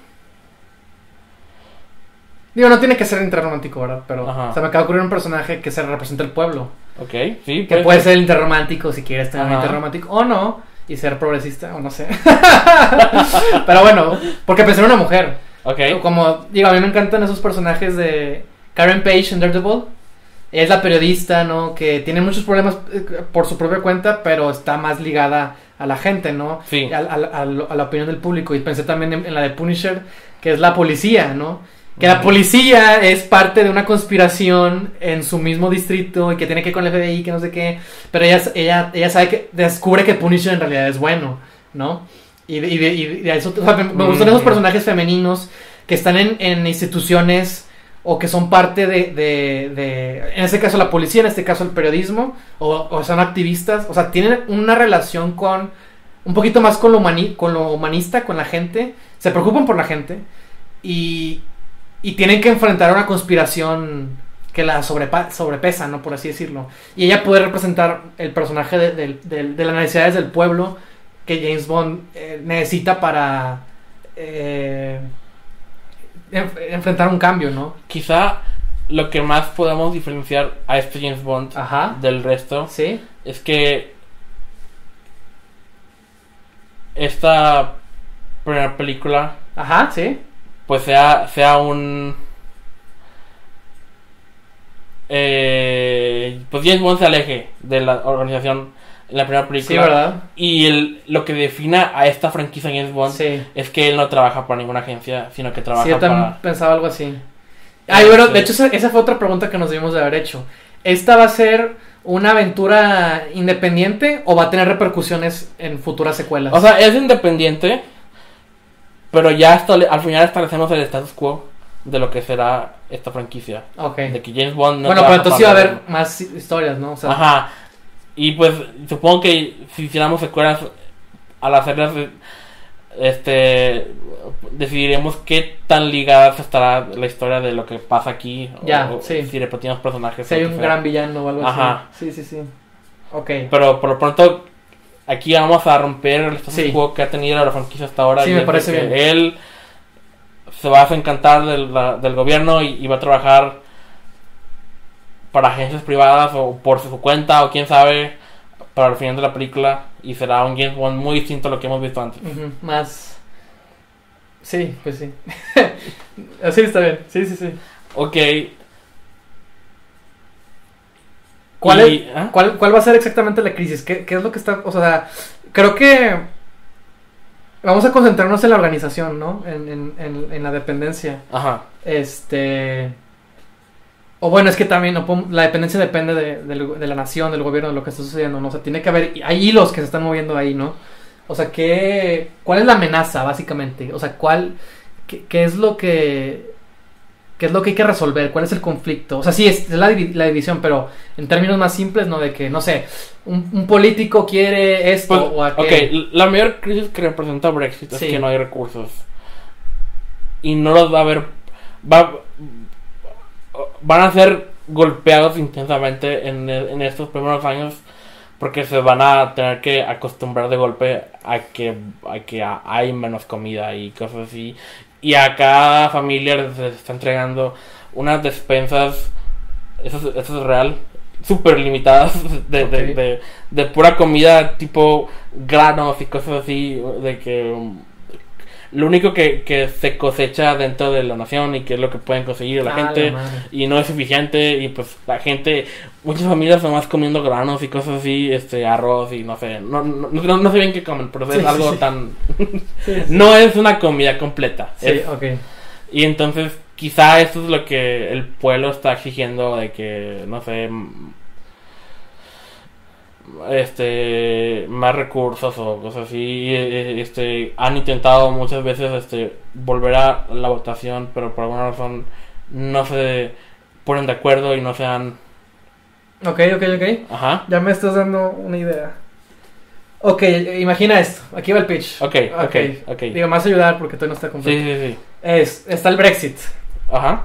Speaker 2: Digo, no tiene que ser interés romántico, ¿verdad? Pero
Speaker 1: Ajá.
Speaker 2: o sea, me acaba de ocurrir un personaje que se representa el pueblo.
Speaker 1: ok sí
Speaker 2: Que puede ser interromántico si quieres tener un interromántico o no. Y ser progresista o no sé. Pero bueno, porque pensé en una mujer.
Speaker 1: ok
Speaker 2: Como, digo, a mí me encantan esos personajes de Karen Page en Daredevil. Es la periodista, ¿no? Que tiene muchos problemas eh, por su propia cuenta, pero está más ligada a la gente, ¿no?
Speaker 1: Sí.
Speaker 2: A, a- a- a la opinión del público. Y pensé también en, en la de Punisher, que es la policía, ¿no? Que la policía es parte de una conspiración en su mismo distrito y que tiene que ver con el FBI, que no sé qué. Pero ella, ella, ella sabe que descubre que Punisher en realidad es bueno, ¿no? Y de, y de- y de eso, o sea, me, me gustan esos personajes femeninos que están en, en instituciones o que son parte de, de, en este caso la policía, en este caso el periodismo, o, son activistas, o sea, tienen una relación con, un poquito más con lo, humani- con lo humanista, con la gente, se preocupan por la gente y, y tienen que enfrentar una conspiración que la sobrepesa, ¿no? Por así decirlo. Y ella puede representar el personaje de, de las necesidades del pueblo que James Bond eh, necesita para eh, enf- enfrentar un cambio, ¿no?
Speaker 1: quizá lo que más podemos diferenciar a este James Bond
Speaker 2: Ajá.
Speaker 1: del resto
Speaker 2: Sí.
Speaker 1: es que esta primera película
Speaker 2: Ajá, sí.
Speaker 1: pues sea sea un eh, pues James Bond se aleje de la organización en la primera
Speaker 2: Sí,
Speaker 1: película
Speaker 2: ¿verdad?
Speaker 1: y el, lo que defina a esta franquicia James Bond
Speaker 2: Sí.
Speaker 1: es que él no trabaja para ninguna agencia sino que trabaja
Speaker 2: Sí, yo también
Speaker 1: para
Speaker 2: pensaba algo así. Ay, bueno,
Speaker 1: Sí.
Speaker 2: de hecho esa, fue otra pregunta que nos debimos de haber hecho. ¿Esta va a ser una aventura independiente o va a tener repercusiones en futuras secuelas?
Speaker 1: o sea es independiente pero ya hasta al final establecemos el status quo de lo que será esta franquicia
Speaker 2: ok.
Speaker 1: de que James Bond no
Speaker 2: bueno, pero entonces iba a haber más historias, ¿no? O sea,
Speaker 1: Ajá. Y pues supongo que si hiciéramos secuelas al hacerlas este decidiremos qué tan ligadas estará la historia de lo que pasa aquí
Speaker 2: Ya,
Speaker 1: o,
Speaker 2: sí.
Speaker 1: si repetimos personajes
Speaker 2: si hay un gran
Speaker 1: sea.
Speaker 2: villano o algo
Speaker 1: Ajá.
Speaker 2: así. Sí, sí, sí. Ok.
Speaker 1: pero por lo pronto aquí vamos a romper el status
Speaker 2: Sí.
Speaker 1: quo que ha tenido la franquicia hasta ahora
Speaker 2: Sí,
Speaker 1: y
Speaker 2: me parece bien.
Speaker 1: él se va a desencantar del, del gobierno y, y va a trabajar para agencias privadas o por su cuenta o quién sabe para el final de la película y será un James Bond muy distinto a lo que hemos visto antes.
Speaker 2: Más. Sí, pues sí. Así está bien. Sí, sí, sí.
Speaker 1: Ok.
Speaker 2: ¿Cuál,
Speaker 1: Y-
Speaker 2: es-
Speaker 1: ¿ah?
Speaker 2: cuál, cuál va a ser exactamente la crisis? ¿Qué, qué es lo que está...? O sea, creo que... Vamos a concentrarnos en la organización, ¿no? En, en, en, en la dependencia.
Speaker 1: Ajá.
Speaker 2: Este... O bueno, es que también no podemos- la dependencia depende de, la nación, del gobierno, de lo que está sucediendo, ¿no? O sea, tiene que haber... Hay hilos que se están moviendo ahí, ¿no? O sea, ¿qué, ¿cuál es la amenaza, básicamente? O sea, ¿cuál... ¿Qué, qué es lo que... ¿Qué es lo que hay que resolver? ¿Cuál es el conflicto? O sea, sí, es, es la, la división, pero en términos más simples, ¿no? De que, no sé, un, un político quiere esto
Speaker 1: Pues,
Speaker 2: o
Speaker 1: ok,
Speaker 2: aquello.
Speaker 1: la mayor crisis que representa Brexit es que no hay recursos. y no los va a ver. Va, van a ser golpeados intensamente en, en estos primeros años porque se van a tener que acostumbrar de golpe a que, a que hay menos comida y cosas así. Y a cada familia se está entregando unas despensas, eso, es real, súper limitadas de, de, de, pura comida tipo granos y cosas así, de que lo único que, que, se cosecha dentro de la nación y que es lo que pueden conseguir la gente y no es suficiente y pues la gente muchas familias más comiendo granos y cosas así este arroz y no sé no, no, no, sé bien qué comen pero es algo tan no es una comida completa
Speaker 2: sí ok.
Speaker 1: y entonces quizá esto es lo que el pueblo está exigiendo de que no sé este más recursos o cosas así. Este han intentado muchas veces este volver a la votación pero por alguna razón no se ponen de acuerdo y no se han
Speaker 2: ok ok ok.
Speaker 1: Ajá.
Speaker 2: Ya me estás dando una idea. Ok imagina esto. Aquí va el pitch.
Speaker 1: Ok ok ok.
Speaker 2: digo más ayudar porque todavía no está completo
Speaker 1: sí sí sí.
Speaker 2: Es está el Brexit.
Speaker 1: Ajá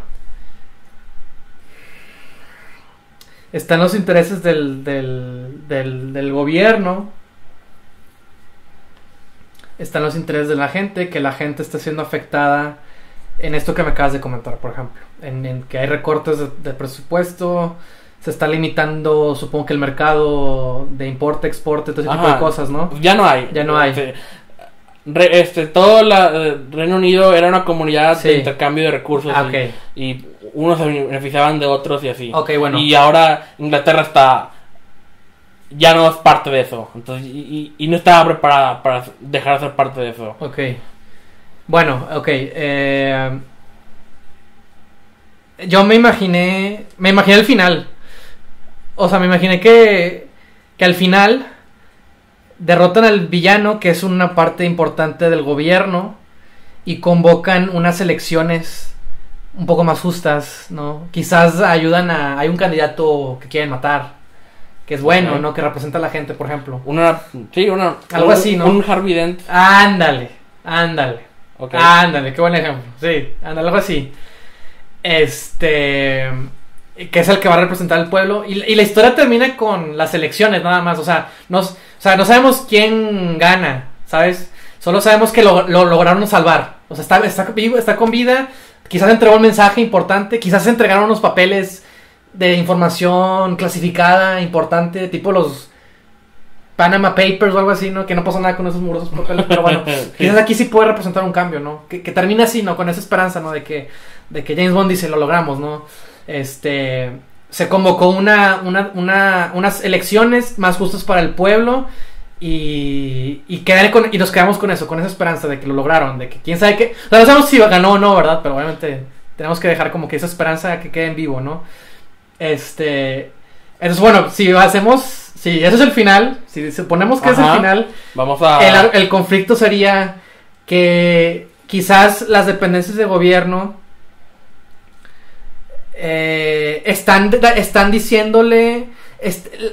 Speaker 2: están los intereses del, del, gobierno, están los intereses de la gente, que la gente está siendo afectada en esto que me acabas de comentar, por ejemplo, en, que hay recortes de, presupuesto, se está limitando, supongo que el mercado de importe, exporte, todo ese tipo de cosas, ¿no?
Speaker 1: Ya no hay.
Speaker 2: Ya no hay.
Speaker 1: Este, este todo el eh, Reino Unido era una comunidad de intercambio de recursos
Speaker 2: ah,
Speaker 1: y, unos se beneficiaban de otros y así.
Speaker 2: bueno.
Speaker 1: Y ahora Inglaterra está ya no es parte de eso. Entonces, y, no estaba preparada para dejar de ser parte de eso.
Speaker 2: Ok. Bueno, ok. Eh, yo me imaginé. Me imaginé el final. O sea, me imaginé que. Que al final derrotan al villano, que es una parte importante del gobierno, y convocan unas elecciones un poco más justas, ¿no? Quizás ayudan a... Hay un candidato que quieren matar, que es bueno, ¿no? Que representa a la gente, por ejemplo.
Speaker 1: Una... Sí, una...
Speaker 2: Algo así, ¿no?
Speaker 1: Un Harvey Dent.
Speaker 2: Ándale, ándale. Ándale, qué buen ejemplo. Sí, ándale, algo así. Este que es el que va a representar al pueblo. Y, y, la historia termina con las elecciones, nada más. O sea, nos, o sea, no sabemos quién gana, ¿sabes? Solo sabemos que lo, lo lograron salvar. O sea, está, está, vivo, está con vida. Quizás entregó un mensaje importante. Quizás entregaron unos papeles de información clasificada importante, tipo los Panama Papers o algo así, ¿no? Que no pasó nada con esos murosos papeles. Pero bueno, quizás aquí sí puede representar un cambio, ¿no? Que, que termine así, ¿no? Con esa esperanza, ¿no? De que, de que James Bond dice, lo logramos, ¿no? este, se convocó una, una, una, unas elecciones más justas para el pueblo y, y, con, y nos quedamos con eso, con esa esperanza de que lo lograron, de que quién sabe qué, no sabemos si ganó o no, ¿verdad? Pero obviamente tenemos que dejar como que esa esperanza que quede en vivo, ¿no? Este, entonces bueno, si hacemos, si ese es el final, si suponemos que es el final,
Speaker 1: vamos a...
Speaker 2: el, el conflicto sería que quizás las dependencias de gobierno eh, están, están diciéndole.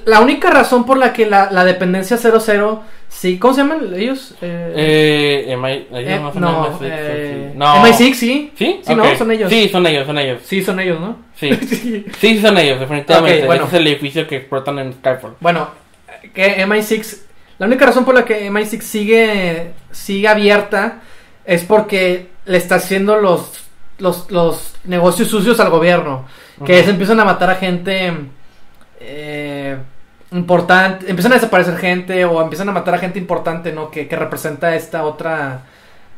Speaker 2: La única razón por la que la, la dependencia 00 sí, ¿cómo se llaman ellos?
Speaker 1: Eh, eh, MI,
Speaker 2: eh, no, eh, no. MI6, sí.
Speaker 1: ¿Sí?
Speaker 2: Sí, no, son ellos.
Speaker 1: Sí, son ellos, son ellos.
Speaker 2: Sí, son ellos, ¿no?
Speaker 1: Sí, sí, son ellos, definitivamente. bueno. es el edificio que explotan en Skyfall.
Speaker 2: Bueno, que MI6, la única razón por la que MI6 sigue, sigue abierta es porque le está haciendo los los, los negocios sucios al gobierno. Que se empiezan a matar a gente eh, importante, empiezan a desaparecer gente o empiezan a matar a gente importante, ¿no? Que, que representa esta otra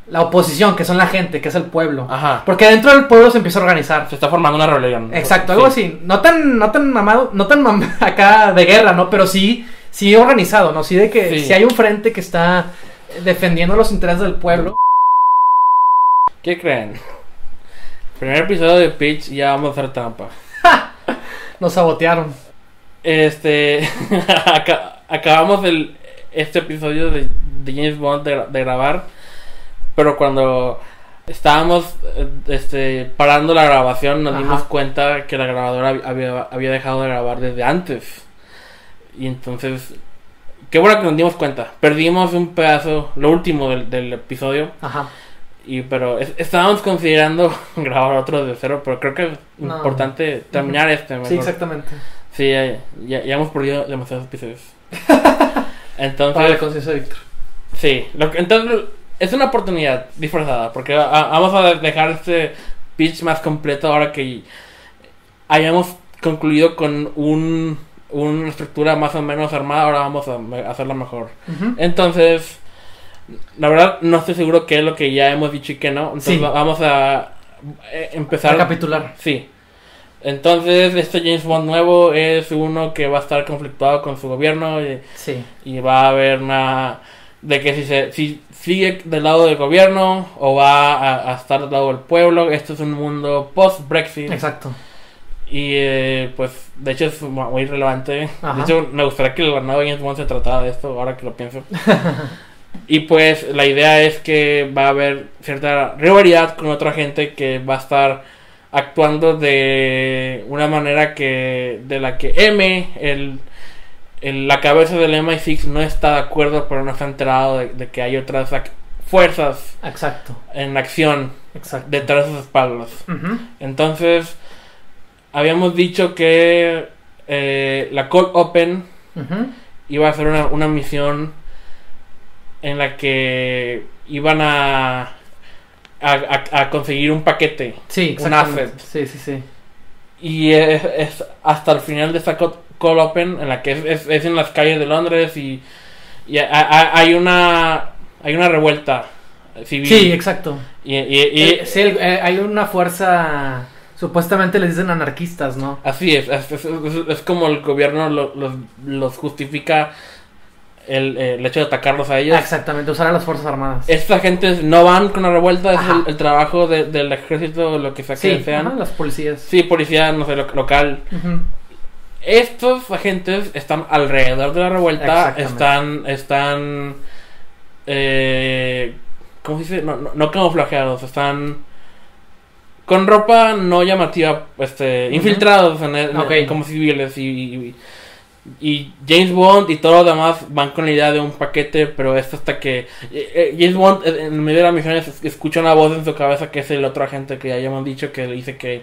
Speaker 2: la oposición, que son la gente, que es el pueblo.
Speaker 1: Ajá.
Speaker 2: Porque dentro del pueblo se empieza a organizar.
Speaker 1: Se está formando una rebelión.
Speaker 2: Exacto, algo así. No tan, no tan mamado, no tan acá de guerra, ¿no? Pero sí, sí organizado, ¿no? Sí de que si hay un frente que está defendiendo los intereses del pueblo.
Speaker 1: ¿Qué creen? Primer episodio de Pitch ya vamos a hacer trampa.
Speaker 2: Nos sabotearon.
Speaker 1: Este. acabamos el, este episodio de, James Bond de, grabar. Pero cuando estábamos este, parando la grabación, nos dimos cuenta que la grabadora había, había dejado de grabar desde antes. Y entonces. Qué bueno que nos dimos cuenta. Perdimos un pedazo, lo último del, del episodio.
Speaker 2: Ajá
Speaker 1: Y pero es- estábamos considerando grabar otro de cero, pero creo que es
Speaker 2: No.
Speaker 1: importante terminar este.
Speaker 2: Sí,
Speaker 1: mejor.
Speaker 2: exactamente.
Speaker 1: Sí, ya, ya, ya hemos perdido demasiados episodios.
Speaker 2: Para la
Speaker 1: Entonces,
Speaker 2: conciencia de Víctor.
Speaker 1: sí, lo entonces es una oportunidad disfrazada, porque a- a- vamos a dejar este pitch más completo ahora que hayamos concluido con un, una estructura más o menos armada, ahora vamos a hacerla mejor. Entonces, la verdad no estoy seguro qué es lo que ya hemos dicho y qué no, entonces
Speaker 2: Sí.
Speaker 1: va- vamos a eh, empezar
Speaker 2: Recapitular.
Speaker 1: Sí. Entonces, este James Bond nuevo es uno que va a estar conflictuado con su gobierno y,
Speaker 2: Sí.
Speaker 1: y va a haber una... de que si, se, si sigue del lado del gobierno o va a, a estar del lado del pueblo. Esto es un mundo post-Brexit.
Speaker 2: Exacto.
Speaker 1: Y eh, pues, de hecho es mu- muy relevante.
Speaker 2: Ajá.
Speaker 1: De hecho, me gustaría que la nueva James Bond se tratara de esto, ahora que lo pienso. y pues, la idea es que va a haber cierta rivalidad con otra gente que va a estar actuando de una manera que de la que M, el, el- la cabeza del MI6, no está de acuerdo, pero no está enterado de, de que hay otras fuerzas
Speaker 2: Exacto.
Speaker 1: en acción
Speaker 2: Exacto.
Speaker 1: detrás de sus espaldas. Entonces, habíamos dicho que eh, la Cold Open iba a ser una, una misión en la que iban a, a, a- a conseguir un paquete.
Speaker 2: Sí,
Speaker 1: Un asset.
Speaker 2: Sí, sí, sí.
Speaker 1: Y es, es hasta el final de esta Cold, Cold Open, en la que es, es- es en las calles de Londres y, y a- a- hay una hay una revuelta civil.
Speaker 2: Sí, exacto.
Speaker 1: Y, y- y-
Speaker 2: Eh, sí, el- eh, hay una fuerza. Supuestamente les dicen anarquistas, ¿no?
Speaker 1: Así es, es, es- es- es como el gobierno lo- los, los justifica el, eh, el hecho de atacarlos a ellos.
Speaker 2: Exactamente, usar a las Fuerzas Armadas.
Speaker 1: Estas gentes no van con la revuelta, es el, el trabajo de- del ejército, lo que sea que
Speaker 2: sí,
Speaker 1: sean.
Speaker 2: ajá, las policías.
Speaker 1: Sí, policía, no sé, lo- local. Estos agentes están alrededor de la revuelta, están, están, eh, ¿cómo se dice? No, no, no camuflajeados, están con ropa no llamativa, este, infiltrados en el- como civiles y, y, y James Bond y todo lo demás van con la idea de un paquete, pero es hasta que eh, eh, James Bond eh, en medio de la misión es- escucha una voz en su cabeza que es el otro agente que ya habíamos dicho que le dice que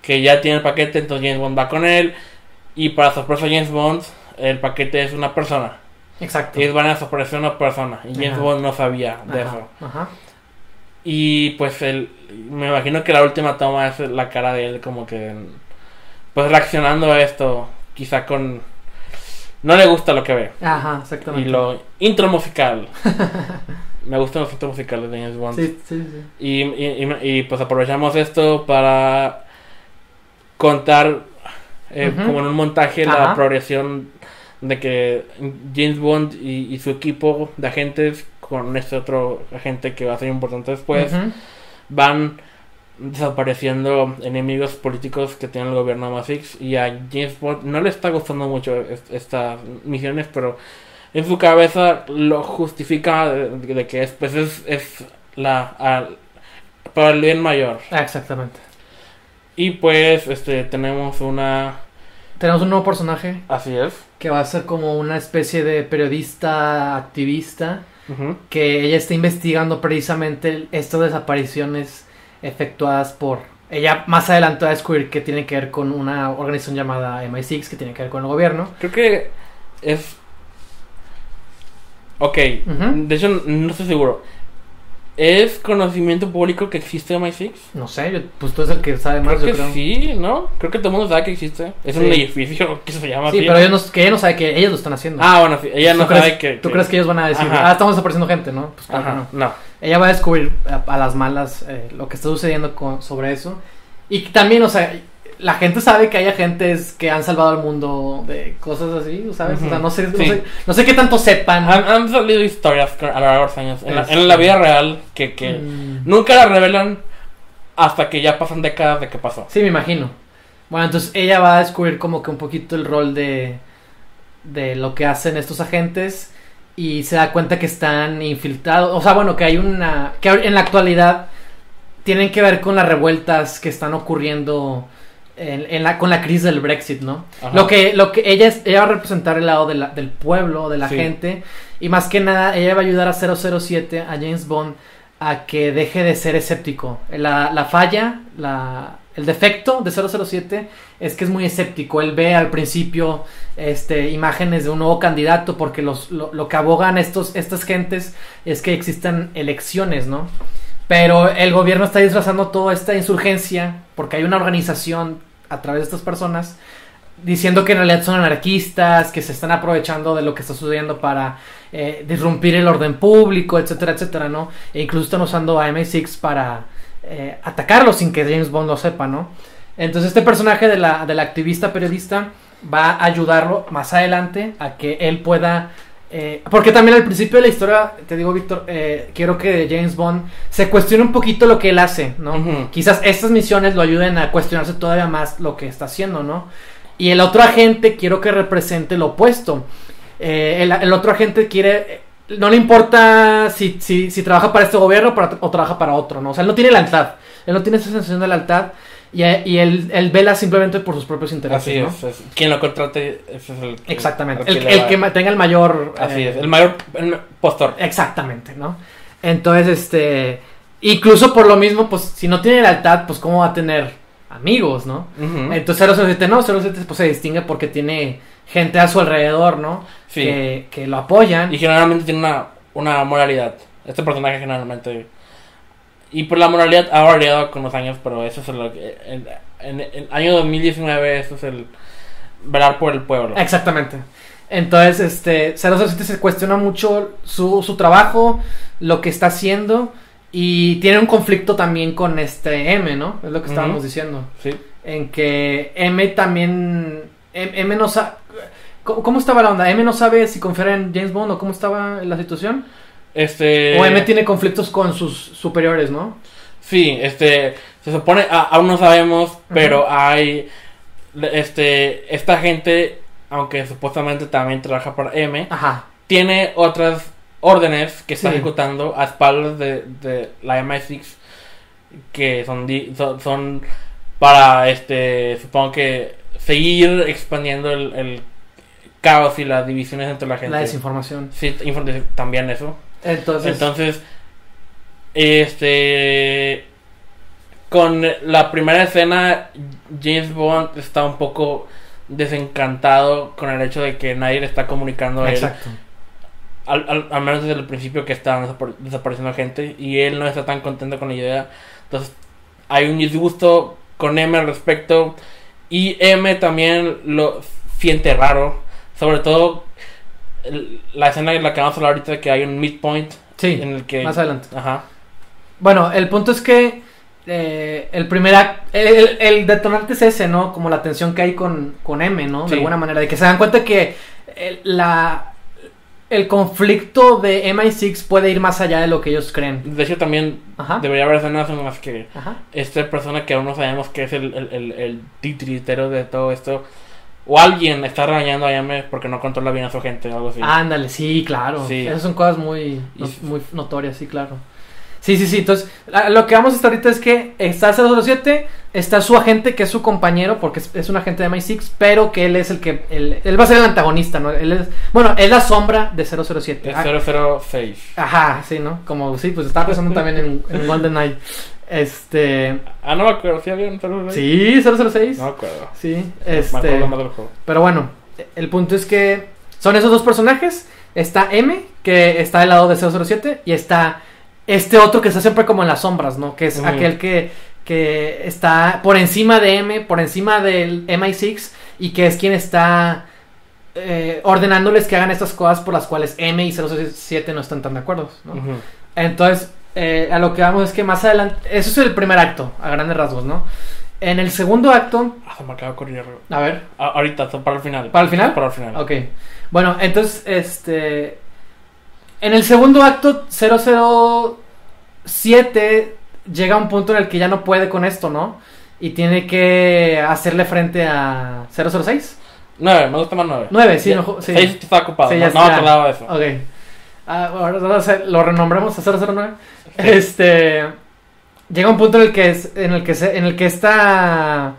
Speaker 1: que ya tiene el paquete, entonces James Bond va con él. Y para sorpresa de James Bond, el paquete es una persona.
Speaker 2: Exacto.
Speaker 1: Ellos van a sorprender a una persona. Y James
Speaker 2: Ajá.
Speaker 1: Bond no sabía de
Speaker 2: Ajá,
Speaker 1: eso.
Speaker 2: Ajá.
Speaker 1: Y pues el, me imagino que la última toma es la cara de él como que... Pues reaccionando a esto, quizá con... No le gusta lo que ve.
Speaker 2: Ajá,
Speaker 1: Y
Speaker 2: exactamente.
Speaker 1: lo intro musical. me gustan los intros musicales de James Bond.
Speaker 2: Sí, sí, sí.
Speaker 1: Y, y- y, pues aprovechamos esto para contar eh, como en un montaje la progresión de que James Bond y, y su equipo de agentes con este otro agente que va a ser importante después van desapareciendo enemigos políticos que tiene el gobierno MI6 y a James Bond no le está gustando mucho es- estas misiones pero en su cabeza lo justifica de, de que es pues es, es la al- para el bien mayor.
Speaker 2: Ah, exactamente.
Speaker 1: y pues este tenemos una
Speaker 2: Tenemos un nuevo personaje.
Speaker 1: Así es.
Speaker 2: Que va a ser como una especie de periodista activista que ella está investigando precisamente estas desapariciones efectuadas por ella más adelante va a descubrir que tiene que ver con una organización llamada MI6 que tiene que ver con el gobierno
Speaker 1: creo que es ok
Speaker 2: Ujú.
Speaker 1: de hecho no estoy seguro ¿Es conocimiento público que existe MI6?
Speaker 2: no sé yo- pues tú eres el que sabe más
Speaker 1: Creo
Speaker 2: yo
Speaker 1: que
Speaker 2: creo
Speaker 1: sí, ¿no? Creo que todo el mundo sabe que existe. Es un
Speaker 2: Sí.
Speaker 1: edificio que se llama
Speaker 2: Sí,
Speaker 1: así.
Speaker 2: pero ella no, que ella no sabe que ellos lo están haciendo
Speaker 1: Ah, bueno, sí. Ella
Speaker 2: ¿Tú
Speaker 1: no
Speaker 2: crees,
Speaker 1: sabe que...
Speaker 2: ¿Tú
Speaker 1: que-
Speaker 2: crees que ellos van a decir,
Speaker 1: Ajá.
Speaker 2: ah, estamos desapareciendo gente, no? Pues claro
Speaker 1: Ajá,
Speaker 2: no.
Speaker 1: no.
Speaker 2: Ella va a descubrir a, a las malas eh, lo que está sucediendo con- sobre eso. Y también, o sea, la gente sabe que hay agentes que han salvado al mundo de cosas así, ¿sabes? O sea, no sé, no,
Speaker 1: Sí.
Speaker 2: sé, no sé qué tanto sepan.
Speaker 1: Han, han salido historias a lo largo de los años. En la,
Speaker 2: Es-
Speaker 1: en la vida real que, que
Speaker 2: Mm,
Speaker 1: nunca la revelan hasta que ya pasan décadas de que pasó.
Speaker 2: Sí, me imagino. Bueno, entonces ella va a descubrir como que un poquito el rol de, de lo que hacen estos agentes y se da cuenta que están infiltrados. O sea, bueno, que hay una... que en la actualidad tienen que ver con las revueltas que están ocurriendo en, en la, con la crisis del Brexit, ¿no?
Speaker 1: Ajá.
Speaker 2: Lo que, lo que ella, es- ella va a representar el lado de la- del pueblo, de la
Speaker 1: Sí.
Speaker 2: gente, y más que nada ella va a ayudar a 007, a James Bond, a que deje de ser escéptico. La, la falla, la, el defecto de 007 es que es muy escéptico. Él ve al principio este, imágenes de un nuevo candidato porque lo, que abogan estos, estas gentes es que existan elecciones, ¿no? Pero el gobierno está disfrazando toda esta insurgencia porque hay una organización a través de estas personas diciendo que en realidad son anarquistas, que se están aprovechando de lo que está sucediendo para eh, disrumpir el orden público, etcétera, etcétera, ¿no? E incluso están usando a MI6 para eh, atacarlo sin que James Bond lo sepa, ¿no? Entonces este personaje de la, de la activista periodista va a ayudarlo más adelante a que él pueda... Eh, porque también al principio de la historia, te digo Víctor, eh, quiero que James Bond se cuestione un poquito lo que él hace, ¿no?
Speaker 1: Uh -huh.
Speaker 2: Quizás estas misiones lo ayuden a cuestionarse todavía más lo que está haciendo, ¿no? Y el otro agente quiero que represente lo opuesto. Eh, el, el, otro agente quiere. No le importa si, si, si trabaja para este gobierno o, para, o, trabaja para otro, ¿no? O sea, él no tiene lealtad. Él no tiene esa sensación de lealtad. Y, y él, él, vela simplemente por sus propios intereses.
Speaker 1: Así
Speaker 2: ¿no?
Speaker 1: es, es, Quien lo contrate ese es el
Speaker 2: Exactamente. El, el, el, que tenga el mayor.
Speaker 1: Así eh, es, el mayor el postor.
Speaker 2: Exactamente, ¿no? Entonces, este. Incluso por lo mismo, pues si no tiene lealtad, pues ¿cómo va a tener amigos, ¿no?
Speaker 1: Uh -huh.
Speaker 2: Entonces 007 no, 007 pues se distingue porque tiene gente a su alrededor, ¿no?
Speaker 1: Sí.
Speaker 2: Que, que lo apoyan.
Speaker 1: Y generalmente tiene una, una moralidad. Este personaje generalmente... Y por la moralidad ha variado con los años, pero eso es lo que... En, en, en el año 2019 eso es el... Velar por el pueblo.
Speaker 2: Exactamente. Entonces, este, 007 se cuestiona mucho su, su trabajo, lo que está haciendo... Y tiene un conflicto también con este M, ¿no? Es lo que estábamos uh -huh. diciendo.
Speaker 1: Sí.
Speaker 2: En que M también. M, no sabe. ¿Cómo estaba la onda? ¿M no sabe si confiar en James Bond o cómo estaba la situación?
Speaker 1: Este.
Speaker 2: O M tiene conflictos con sus superiores, ¿no?
Speaker 1: Sí, este. Se supone. aún no sabemos, pero hay. Este. Esta gente, aunque supuestamente también trabaja para M,
Speaker 2: Ajá.
Speaker 1: tiene otras órdenes que está
Speaker 2: Sí.
Speaker 1: ejecutando a espaldas de, de la MI6 que son, di- son, son para este supongo que seguir expandiendo el, el caos y las divisiones entre la gente
Speaker 2: La desinformación.
Speaker 1: sí también eso
Speaker 2: Entonces.
Speaker 1: entonces este con la primera escena James Bond está un poco desencantado con el hecho de que nadie le está comunicando a él
Speaker 2: Exacto.
Speaker 1: al, al, al, menos desde el principio que estaban desapar desapareciendo gente y él no está tan contento con la idea. Entonces hay un disgusto con M al respecto y M también lo siente raro, sobre todo el, la escena en la que vamos a hablar ahorita que hay un midpoint
Speaker 2: Sí,
Speaker 1: en el que
Speaker 2: más adelante.
Speaker 1: Ajá.
Speaker 2: Bueno, el punto es que eh, el primer act, el, el, detonante es ese, ¿no? Como la tensión que hay con, con M, ¿no? De alguna manera, de que se dan cuenta que el, la, el conflicto de MI6 puede ir más allá de lo que ellos creen.
Speaker 1: De hecho, también
Speaker 2: Ajá.
Speaker 1: debería haber escenas en las que
Speaker 2: Ajá.
Speaker 1: esta persona que aún no sabemos que es el, el, el, el titiritero de todo esto, o alguien está regañando a M porque no controla bien a su gente o algo así.
Speaker 2: Ándale, sí, claro.
Speaker 1: Sí.
Speaker 2: Esas son cosas muy, no- muy notorias, sí, claro. Sí, sí, sí. Entonces, lo que vamos a estar ahorita es que está 007, está su agente, que es su compañero, porque es, es un agente de MI6, pero que él es el que. Él, él va a ser el antagonista, ¿no? Él es, bueno, es la sombra de 007.
Speaker 1: Es
Speaker 2: Ah,
Speaker 1: 006.
Speaker 2: Ajá, sí, ¿no? Como, sí, pues estaba pensando también en, en Golden Knight. Este.
Speaker 1: Ah, no me acuerdo, ¿sí había un 06?
Speaker 2: Sí, 006.
Speaker 1: No me acuerdo.
Speaker 2: Sí, este.
Speaker 1: acuerdo más del juego.
Speaker 2: Pero bueno, el punto es que son esos dos personajes. Está M, que está del lado de 007, y está este otro que está siempre como en las sombras, ¿no? Que es aquel que, que está por encima de M, por encima del MI6, y que es quien está eh, ordenándoles que hagan estas cosas por las cuales M y 007 no están tan de acuerdo, ¿no? Entonces, eh, a lo que vamos es que más adelante, eso es el primer acto, a grandes rasgos, ¿no? En el segundo acto,
Speaker 1: Ah, se me acaba de ocurrir.
Speaker 2: a ver,
Speaker 1: Ah, ahorita, para el final.
Speaker 2: ¿Para el final?
Speaker 1: Para el final.
Speaker 2: Ok. Bueno, entonces, este. En el segundo acto, 007 llega a un punto en el que ya no puede con esto, ¿no? Y tiene que hacerle frente a 006.
Speaker 1: 9, me gusta más 9.
Speaker 2: 9, sí, no, sí.
Speaker 1: 6 está ocupado.
Speaker 2: Sí,
Speaker 1: no
Speaker 2: ya
Speaker 1: no me
Speaker 2: está.
Speaker 1: acordaba de eso.
Speaker 2: Ok. Ah, ahora ahora lo renombramos a 009. Este. Llega un punto en el que es, en el que se- en el que esta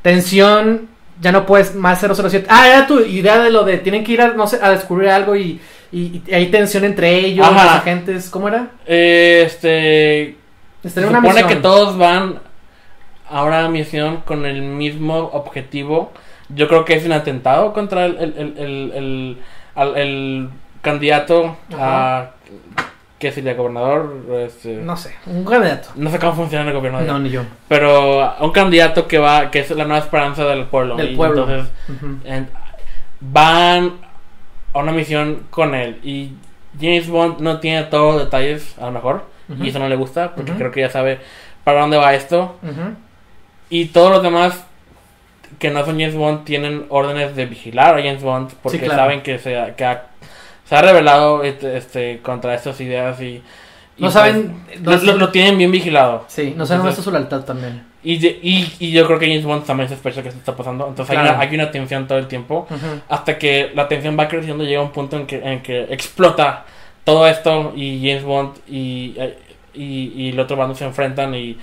Speaker 2: tensión ya no puedes más 007. Ah, era tu idea de lo de tienen que ir a, no sé, a descubrir algo y, y, y hay tensión entre ellos,
Speaker 1: Ajá.
Speaker 2: los agentes, ¿cómo era?
Speaker 1: Eh, este. Se supone que todos van a una misión con el mismo objetivo. Yo creo que es un atentado contra el, el, el, el, candidato a. ¿Qué sería? ¿Gobernador? Este, no.
Speaker 2: No sé, un candidato.
Speaker 1: sé cómo funciona el gobierno. de-
Speaker 2: No, ni yo.
Speaker 1: Pero a un candidato que va, que es la nueva esperanza del pueblo.
Speaker 2: Del
Speaker 1: y
Speaker 2: pueblo.
Speaker 1: Entonces en- van a una misión con él. Y James Bond no tiene todos los detalles, a lo mejor. Y eso no le gusta, porque creo que ya sabe para dónde va esto. Y todos los demás que no son James Bond tienen órdenes de vigilar a James Bond porque
Speaker 2: Sí, claro.
Speaker 1: saben que se, que ha, se ha revelado este, este, contra estas ideas y... y
Speaker 2: No
Speaker 1: pues,
Speaker 2: saben.
Speaker 1: lo, lo- lo tienen bien vigilado.
Speaker 2: Sí, no saben está su lealtad también.
Speaker 1: Y, y, y yo creo que James Bond también sospecha que esto está pasando. Entonces hay, una, hay una tensión todo el tiempo. Hasta que la tensión va creciendo, llega un punto en que, en que explota todo esto y James Bond y, eh, y, y el otro bando se enfrentan y,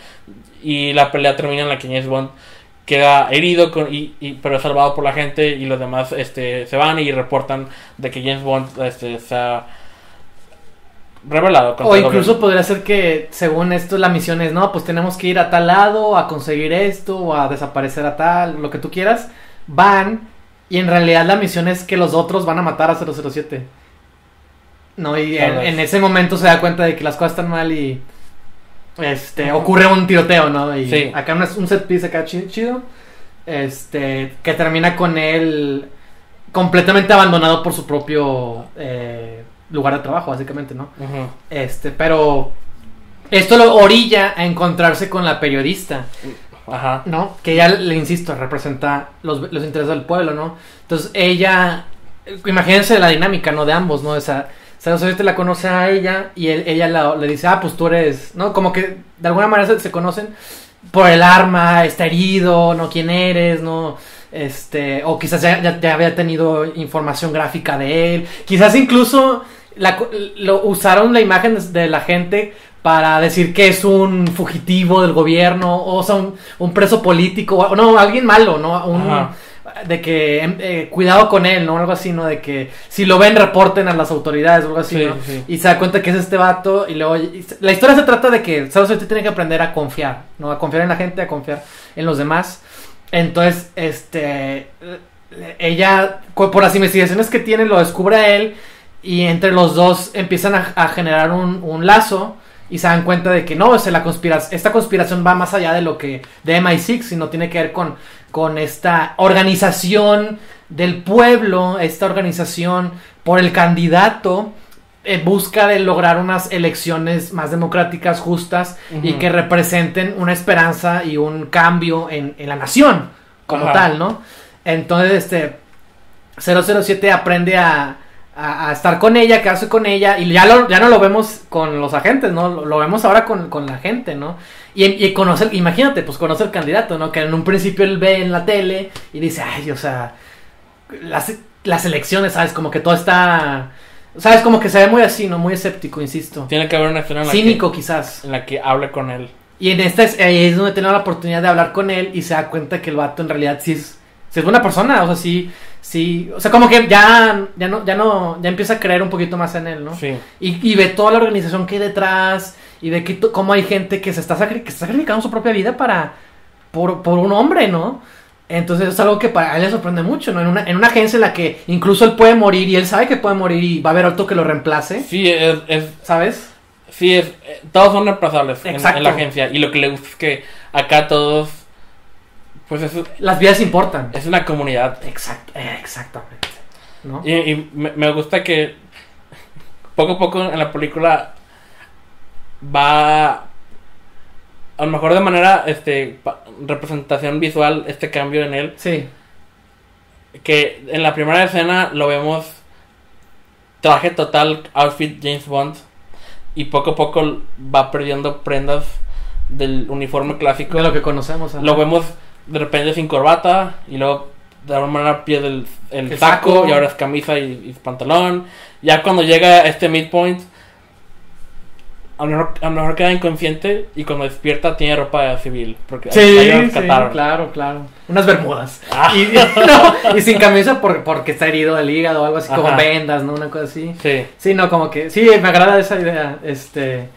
Speaker 1: y la pelea termina en la que James Bond queda herido con, y, y- pero es salvado por la gente y los demás este, se van y reportan de que James Bond este, se ha revelado.
Speaker 2: O incluso podría ser que, según esto, la misión es, no, pues tenemos que ir a tal lado a conseguir esto o a desaparecer a tal, lo que tú quieras. Van y en realidad la misión es que los otros van a matar a 007. No, y en, en ese momento se da cuenta de que las cosas están mal y este ocurre un tiroteo, ¿no? Y
Speaker 1: Sí.
Speaker 2: acá un, un set piece acá chi- chido. Este, que termina con él completamente abandonado por su propio eh, lugar de trabajo, básicamente, ¿no? Este, pero esto lo orilla a encontrarse con la periodista,
Speaker 1: Ajá.
Speaker 2: ¿no? Que ella, le insisto, representa los, los intereses del pueblo, ¿no? Entonces ella, imagínense la dinámica, ¿no? De ambos, ¿no? Esa, te la conoce a ella y él- ella la- le dice, ah, pues tú eres, ¿no? Como que de alguna manera se, se conocen por el arma, está herido, ¿no? ¿Quién eres, no? Este, o quizás ya, ya- ya había tenido información gráfica de él, quizás incluso la, lo usaron la imagen de la gente para decir que es un fugitivo del gobierno, o sea, un, un preso político, o no, alguien malo, ¿no? Un, de que em, eh, cuidado con él, ¿no? Algo así, ¿no? De que si lo ven reporten a las autoridades algo así,
Speaker 1: Sí,
Speaker 2: ¿no?
Speaker 1: sí.
Speaker 2: Y se da cuenta que es este vato y luego... y la historia se trata de que Sarah Sweet tiene que aprender a confiar, ¿no? A confiar en la gente, a confiar en los demás. Entonces, este... Ella, por las investigaciones que tiene, lo descubre a él y entre los dos empiezan a, a generar un, un lazo y se dan cuenta de que no, o sea, la conspira- esta conspiración va más allá de lo que de MI6, sino tiene que ver con, con esta organización del pueblo, esta organización por el candidato en busca de lograr unas elecciones más democráticas, justas y que representen una esperanza y un cambio en, en la nación como
Speaker 1: Ajá.
Speaker 2: tal, ¿no? Entonces, este 007 aprende a, a, a estar con ella, quedarse con ella, y ya, lo- ya no lo vemos con los agentes, ¿no? Lo, lo vemos ahora con, con la gente, ¿no? Y, y conoce, imagínate, pues conoce al candidato, ¿no? Que en un principio él ve en la tele y dice, ay, o sea, las, las elecciones, ¿sabes? Como que todo está, ¿sabes? Como que se ve muy así, ¿no? Muy escéptico, insisto.
Speaker 1: Tiene que haber una escena en la,
Speaker 2: Cínico,
Speaker 1: que,
Speaker 2: quizás.
Speaker 1: en la que hable con él.
Speaker 2: Y en esta es, ahí es donde tiene la oportunidad de hablar con él y se da cuenta que el vato en realidad sí es, sí es buena persona, o sea, sí, sí, o sea, como que ya, ya no, ya no, ya empieza a creer un poquito más en él, ¿no?
Speaker 1: Sí.
Speaker 2: Y, y ve toda la organización que hay detrás y ve que cómo hay gente que se está, que está sacrificando su propia vida para, por, por un hombre, ¿no? Entonces es algo que para él le sorprende mucho, ¿no? En una, en una agencia en la que incluso él puede morir y él sabe que puede morir y va a haber otro que lo reemplace,
Speaker 1: Sí, es, es,
Speaker 2: ¿sabes?
Speaker 1: sí, es, eh, todos son reemplazables en, en la agencia. Y lo que le gusta es que acá todos, pues es,
Speaker 2: Las vidas importan.
Speaker 1: es una comunidad.
Speaker 2: Exacto, exactamente. ¿No?
Speaker 1: Y, y me, me gusta que poco a poco en la película va a lo mejor de manera este representación visual este cambio en él
Speaker 2: Sí,
Speaker 1: que en la primera escena lo vemos traje total outfit James Bond y poco a poco va perdiendo prendas del uniforme clásico
Speaker 2: de lo que conocemos.
Speaker 1: lo vemos de repente sin corbata y luego de alguna manera pierde el, el
Speaker 2: El
Speaker 1: saco,
Speaker 2: saco.
Speaker 1: y ahora es camisa y, y pantalón. Ya cuando llega a este midpoint, a lo, mejor, a lo mejor queda inconsciente y cuando despierta tiene ropa civil. Porque
Speaker 2: Sí,
Speaker 1: ahí-
Speaker 2: sí, claro, claro. Unas bermudas.
Speaker 1: Ah.
Speaker 2: Y, no, y sin camisa por- porque está herido del hígado o algo así, como vendas, ¿no? Una cosa así.
Speaker 1: Sí.
Speaker 2: Sí, no, como que. Sí, me agrada esa idea. Este.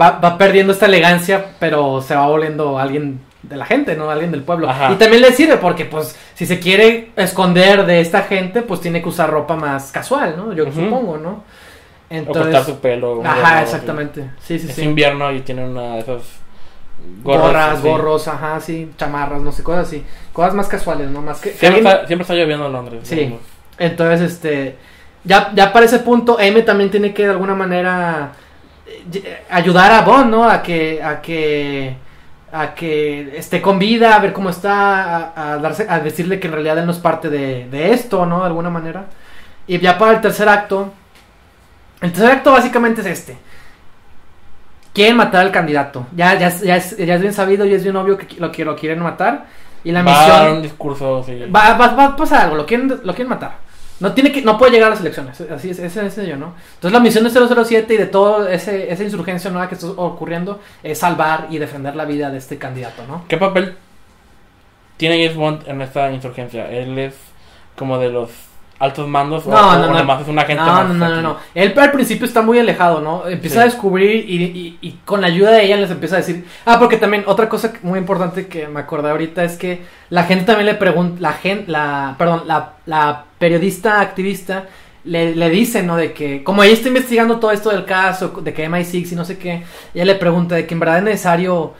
Speaker 2: Va, va perdiendo esta elegancia, pero se va volviendo alguien de la gente, ¿no? Alguien del pueblo.
Speaker 1: Ajá.
Speaker 2: Y también le sirve porque, pues, si se quiere esconder de esta gente, pues tiene que usar ropa más casual, ¿no? Yo
Speaker 1: Ujú.
Speaker 2: supongo, ¿no?
Speaker 1: o cortar su pelo.
Speaker 2: Ajá, exactamente. Sí, sí,
Speaker 1: Es
Speaker 2: sí.
Speaker 1: invierno y tiene una de esas gorras,
Speaker 2: gorros, ajá, sí, chamarras, no sé, cosas así. Cosas más casuales, ¿no? Más que.
Speaker 1: Siempre, está, siempre está lloviendo en Londres.
Speaker 2: Sí.
Speaker 1: digamos.
Speaker 2: Entonces, este. Ya, ya para ese punto, M también tiene que de alguna manera eh, ayudar a Bond, ¿no? A que. a que. A que esté con vida, a ver cómo está, a, a darse, a decirle que en realidad él no es parte de, de esto, ¿no? De alguna manera. Y ya para el tercer acto. El tercer acto básicamente es este. Quieren matar al candidato. Ya, ya, es- ya, es, ya es bien sabido y es bien obvio que lo, que lo quieren matar. Y la
Speaker 1: Va a dar
Speaker 2: misión.
Speaker 1: un discurso. Sí.
Speaker 2: Va, va, va a pasar algo, lo quieren, lo quieren matar. No tiene que, no puede llegar a las elecciones, así es, ese es yo, ¿no? Entonces la misión de 007 y de todo ese, esa insurgencia nueva que está ocurriendo es salvar y defender la vida de este candidato, ¿no?
Speaker 1: ¿Qué papel tiene James Bond en esta insurgencia? Él es como de los altos mandos o,
Speaker 2: No,
Speaker 1: o
Speaker 2: no, no.
Speaker 1: es un agente
Speaker 2: No,
Speaker 1: más
Speaker 2: no, no, no, no. Él al principio está muy alejado, ¿no? Empieza
Speaker 1: Sí.
Speaker 2: a descubrir y, y- y con la ayuda de ella les empieza a decir... Ah, porque también otra cosa muy importante que me acordé ahorita es que la gente también le pregunta... La gente, la, perdón, la, la periodista activista le, le dice, ¿no? De que como ella está investigando todo esto del caso, de que MI6 y no sé qué, ella le pregunta de que en verdad es necesario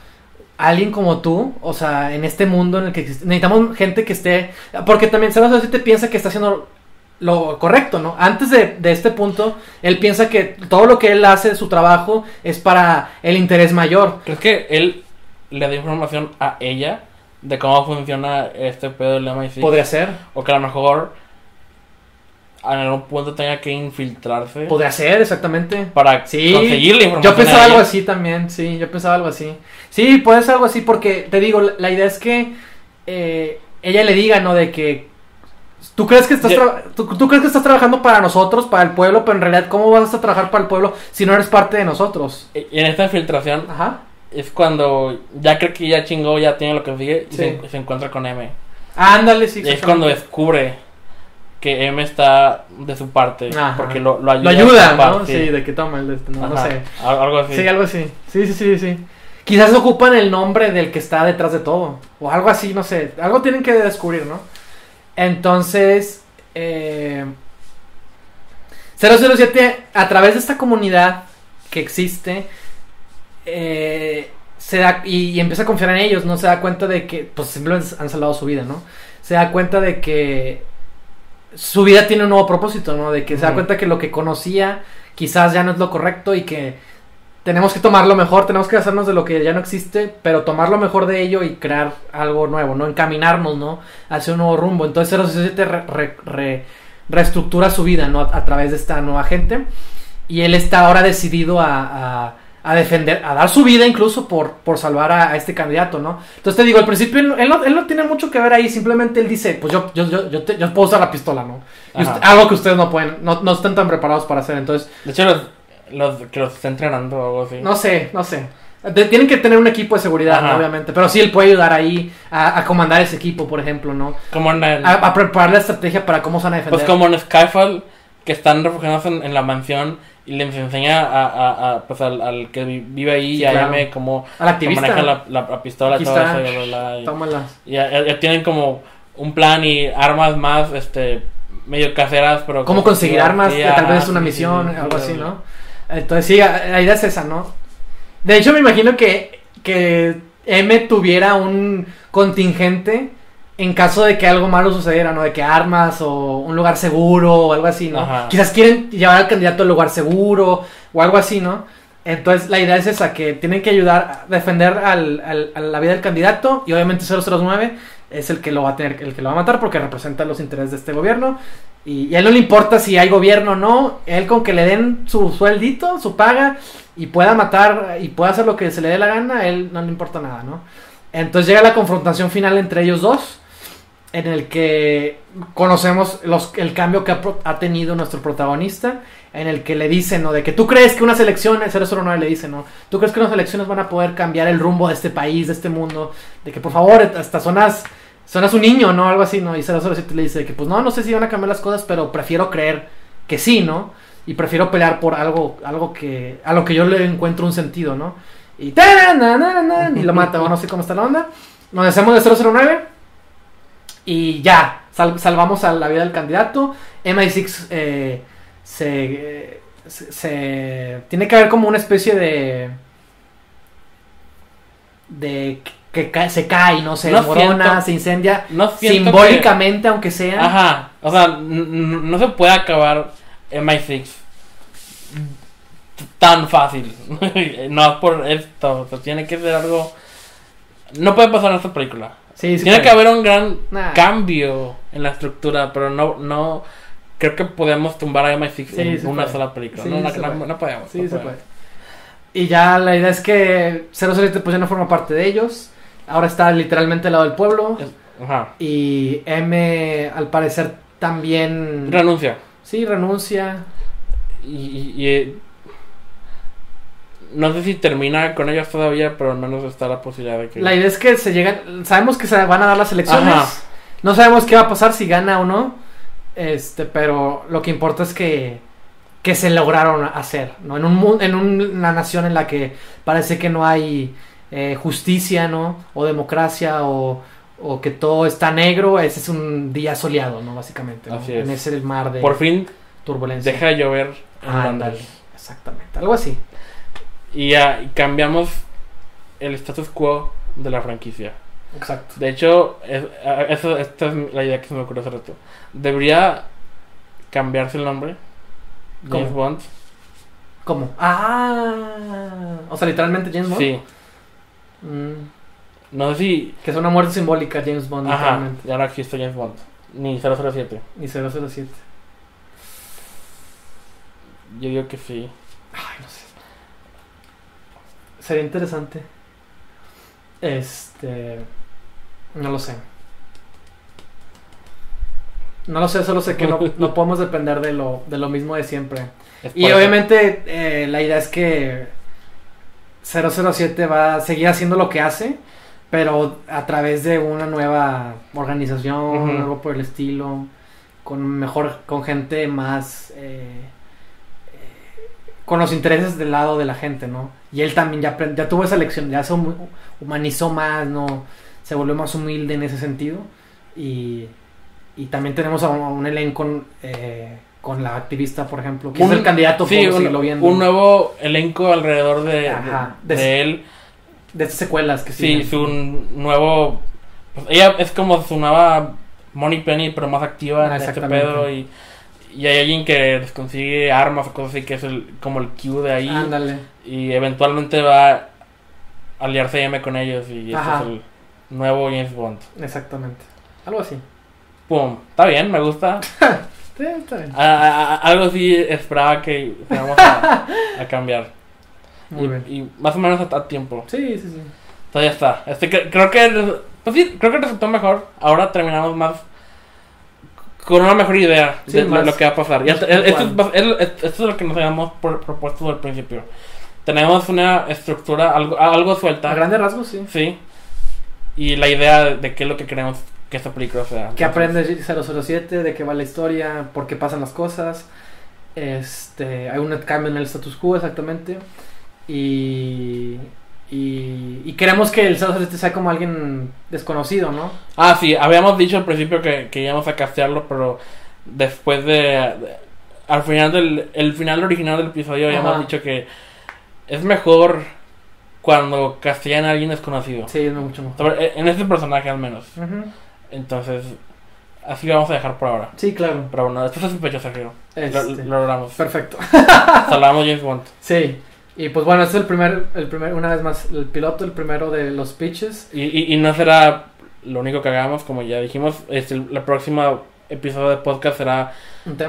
Speaker 2: alguien como tú, o sea, en este mundo en el que existe- necesitamos gente que esté, porque también sabes si te piensa que está haciendo lo correcto, ¿no? Antes de, de este punto, él piensa que todo lo que él hace, su trabajo, es para el interés mayor.
Speaker 1: ¿Crees que él le da información a ella de cómo funciona este pedo del MI6?
Speaker 2: Podría ser,
Speaker 1: O que a lo mejor en algún punto tenga que infiltrarse
Speaker 2: podría ser, exactamente.
Speaker 1: para
Speaker 2: Sí,
Speaker 1: conseguir la información.
Speaker 2: Yo pensaba algo así también, sí, yo pensaba algo así. Sí, puede ser algo así porque, te digo, la, la idea es que eh, ella le diga, ¿no? De que tú crees que estás tú, tú crees que estás trabajando para nosotros, para el pueblo, pero en realidad, ¿cómo vas a trabajar para el pueblo si no eres parte de nosotros?
Speaker 1: Y en esta infiltración
Speaker 2: Ajá.
Speaker 1: es cuando ya cree que ya chingó, ya tiene lo que sigue y se, se encuentra con M.
Speaker 2: Ándale, sí.
Speaker 1: Y es cuando descubre que M está de su parte.
Speaker 2: Ajá.
Speaker 1: Porque lo, lo ayuda.
Speaker 2: Lo ayuda, ¿no? Sí, de que toma el de este, no, sé.
Speaker 1: al- Algo así.
Speaker 2: Sí, algo así. Sí, sí, sí, sí. Quizás ocupan el nombre del que está detrás de todo. O algo así, no sé. Algo tienen que descubrir, ¿no? Entonces, eh, 007, a través de esta comunidad que existe, eh, se da, y, y empieza a confiar en ellos, ¿no? Se da cuenta de que, pues simplemente han salvado su vida, ¿no? Se da cuenta de que su vida tiene un nuevo propósito, ¿no? De que se da cuenta que lo que conocía quizás ya no es lo correcto y que tenemos que tomar lo mejor, tenemos que hacernos de lo que ya no existe, pero tomar lo mejor de ello y crear algo nuevo, ¿no? Encaminarnos, ¿no? Hacia un nuevo rumbo. Entonces 017 re- re- re- reestructura su vida, ¿no? A, a través de esta nueva gente. Y él está ahora decidido a, a- a defender, a dar su vida incluso por, por salvar a, a este candidato, ¿no? Entonces te digo, al principio él, él no, él no tiene mucho que ver ahí, simplemente él dice, pues yo, yo, yo, yo, te- yo puedo usar la pistola, ¿no? Y
Speaker 1: Ajá.
Speaker 2: usted- algo que ustedes no pueden, no, no están tan preparados para hacer, entonces
Speaker 1: De hecho, los, los que los está entrenando o algo así.
Speaker 2: no sé, no sé. De- tienen que tener un equipo de seguridad, obviamente. Pero sí, él puede ayudar ahí a, a comandar ese equipo, por ejemplo, ¿no?
Speaker 1: Como en el-
Speaker 2: A, a preparar la estrategia para cómo se van a defender.
Speaker 1: pues como en Skyfall, que están refugiados en, en la mansión y les enseña a, a- a, pues al, al que vi- vive ahí
Speaker 2: Sí,
Speaker 1: y a
Speaker 2: claro.
Speaker 1: M cómo
Speaker 2: Al activista.
Speaker 1: maneja la, la, la pistola
Speaker 2: Aquí está.
Speaker 1: eso. y bla, bla, y-
Speaker 2: Tómalas.
Speaker 1: y ya, ya- ya tienen como un plan y armas más este medio caseras, pero
Speaker 2: Cómo
Speaker 1: con-
Speaker 2: conseguir armas, que tal vez es una misión,
Speaker 1: sí,
Speaker 2: algo
Speaker 1: sí,
Speaker 2: así,
Speaker 1: sí.
Speaker 2: ¿no? Entonces sí, a- la idea es esa, ¿no? De hecho, me imagino que, que M tuviera un contingente en caso de que algo malo sucediera, ¿no? De que armas o un lugar seguro o algo así, ¿no?
Speaker 1: Ajá.
Speaker 2: Quizás quieren llevar al candidato al lugar seguro o algo así, ¿no? Entonces la idea es esa, que tienen que ayudar a defender al, al- a la vida del candidato y obviamente 009 es el que lo va a tener, el que lo va a matar porque representa los intereses de este gobierno y, y a él no le importa si hay gobierno o no, él con que le den su sueldito, su paga y pueda matar y pueda hacer lo que se le dé la gana, a él no le importa nada, ¿no? Entonces llega la confrontación final entre ellos dos en el que conocemos los, el cambio que ha, tenido nuestro protagonista, en el que le dicen, ¿no? De que tú crees que unas elecciones, 009 le dice, ¿no? Tú crees que unas elecciones van a poder cambiar el rumbo de este país, de este mundo, de que por favor, hasta sonas, sonas un niño, ¿no? Algo así, ¿no? Y 007 le dice que pues no, no sé si van a cambiar las cosas, pero prefiero creer que sí, ¿no? Y prefiero pelear por algo, algo que, a lo que yo le encuentro un sentido, ¿no? Y, y lo mata, o no sé cómo está la onda. Nos hacemos de 009 y ya, sal- salvamos a la vida del candidato. MI6 eh, se, se, se- Tiene que haber como una especie de... De que ca- se cae, no se
Speaker 1: No siento-
Speaker 2: se incendia.
Speaker 1: No
Speaker 2: Simbólicamente, aunque
Speaker 1: que-
Speaker 2: sea.
Speaker 1: Ajá. O sea, no se puede acabar MI6 tan fácil. no por esto. O sea, tiene que ser algo. No puede pasar en esta película.
Speaker 2: Sí, sí
Speaker 1: tiene que haber un gran
Speaker 2: Nah.
Speaker 1: cambio en la estructura, pero no, no creo que podemos tumbar a MI6
Speaker 2: Sí,
Speaker 1: en una
Speaker 2: puede.
Speaker 1: sola película.
Speaker 2: Sí,
Speaker 1: no, no,
Speaker 2: se
Speaker 1: no- podemos.
Speaker 2: Sí,
Speaker 1: no
Speaker 2: se puede. Y ya la idea es que 007 pues ya no forma parte de ellos. Ahora está literalmente al lado del pueblo.
Speaker 1: Es- Ajá.
Speaker 2: Y M al parecer también...
Speaker 1: Renuncia.
Speaker 2: Sí, renuncia.
Speaker 1: Y, y- y, no sé si termina con ellos todavía, pero al menos está la posibilidad de que.
Speaker 2: La idea es que se llegan... Sabemos que se van a dar las elecciones.
Speaker 1: Ajá.
Speaker 2: No sabemos qué va a pasar si gana o no. Este, pero lo que importa es que, que se lograron hacer, ¿no? En, un, en un- una nación en la que parece que no hay eh, justicia, ¿no? O democracia, o, o que todo está negro, ese es un día soleado, ¿no? Básicamente, ¿no?
Speaker 1: Así es.
Speaker 2: En ese mar de
Speaker 1: Por fin
Speaker 2: turbulencia.
Speaker 1: deja de llover en
Speaker 2: exactamente, algo así.
Speaker 1: Y cambiamos el status quo de la franquicia.
Speaker 2: Exacto.
Speaker 1: De hecho, es- eso, esta es la idea que se me ocurrió hace rato. Debería cambiarse el nombre. James
Speaker 2: ¿Cómo?
Speaker 1: Bond.
Speaker 2: ¿Cómo? Ah, o sea, literalmente James Bond.
Speaker 1: Sí.
Speaker 2: Mm,
Speaker 1: No sé si.
Speaker 2: que es una muerte simbólica James Bond,
Speaker 1: Ajá. Ya no existe James Bond. Ni 007.
Speaker 2: Y 007.
Speaker 1: Yo digo que sí.
Speaker 2: Ay, no sé. Sería interesante. Este. No lo sé. No lo sé, solo sé que no, no podemos depender de lo, de lo mismo de siempre.
Speaker 1: Es
Speaker 2: Y obviamente eh, la idea es que 007 va a seguir haciendo lo que hace, pero a través de una nueva organización, algo por el estilo, con mejor, con gente más, eh, con los intereses del lado de la gente, ¿no? Y él también ya, ya tuvo esa lección, ya se hum- humanizó más, ¿no? Se volvió más humilde en ese sentido. Y, y también tenemos a un, a un elenco eh, con la activista, por ejemplo, que
Speaker 1: Un-
Speaker 2: es el candidato
Speaker 1: Sí,
Speaker 2: por
Speaker 1: un,
Speaker 2: seguirlo viendo.
Speaker 1: un nuevo elenco alrededor de,
Speaker 2: Ajá.
Speaker 1: de, él.
Speaker 2: De estas secuelas que
Speaker 1: Sí,
Speaker 2: siguen.
Speaker 1: su nuevo. pues, ella es como su nueva Money Penny, pero más activa
Speaker 2: Ah,
Speaker 1: en este pedo. Y, y hay alguien que les consigue armas o cosas así, que es el, como el Q de ahí.
Speaker 2: Ándale.
Speaker 1: Y eventualmente va a aliarse M con ellos. Y este es el nuevo James Bond.
Speaker 2: Exactamente. Algo así.
Speaker 1: Pum, está bien, me gusta.
Speaker 2: Sí, está bien.
Speaker 1: A- a- a- algo sí esperaba que fuéramos a, cambiar.
Speaker 2: Muy
Speaker 1: y,
Speaker 2: bien.
Speaker 1: y más o menos a, tiempo.
Speaker 2: Sí, sí, sí.
Speaker 1: Entonces ya está. Este, cre- creo que. Pues sí, creo que resultó mejor. Ahora terminamos más. Con una mejor idea
Speaker 2: Sí,
Speaker 1: de lo-
Speaker 2: más-
Speaker 1: lo que va a pasar. Ya, esto, es, esto es lo que nos habíamos pro- propuesto al principio. Tenemos una estructura algo, algo
Speaker 2: A
Speaker 1: suelta.
Speaker 2: grandes rasgos, sí.
Speaker 1: Sí. Y la idea de, de qué es lo que queremos que esta película sea.
Speaker 2: ¿Qué aprende 007? ¿De qué va la historia? ¿Por qué pasan las cosas? Este, hay un cambio en el status quo exactamente. Y, y, y queremos que el 007 sea como alguien desconocido, ¿no?
Speaker 1: Ah, sí, habíamos dicho al principio que, que íbamos a castearlo, pero después de, de- al final del el final original del episodio habíamos
Speaker 2: Ajá.
Speaker 1: dicho que es mejor cuando castean a alguien desconocido.
Speaker 2: Sí, es mucho mejor.
Speaker 1: Sobre- En este personaje al menos. Entonces, así lo vamos a dejar por ahora.
Speaker 2: Sí, claro.
Speaker 1: Pero bueno, esto es sospecho, Sergio. Lo,
Speaker 2: Este,
Speaker 1: lo logramos.
Speaker 2: Perfecto.
Speaker 1: Salvamos James Bond.
Speaker 2: Sí. Y pues bueno, este es el primer, el primer, una vez más, el piloto, el primero de los pitches.
Speaker 1: Y, y, y no será lo único que hagamos, como ya dijimos. Este, el próximo episodio de podcast será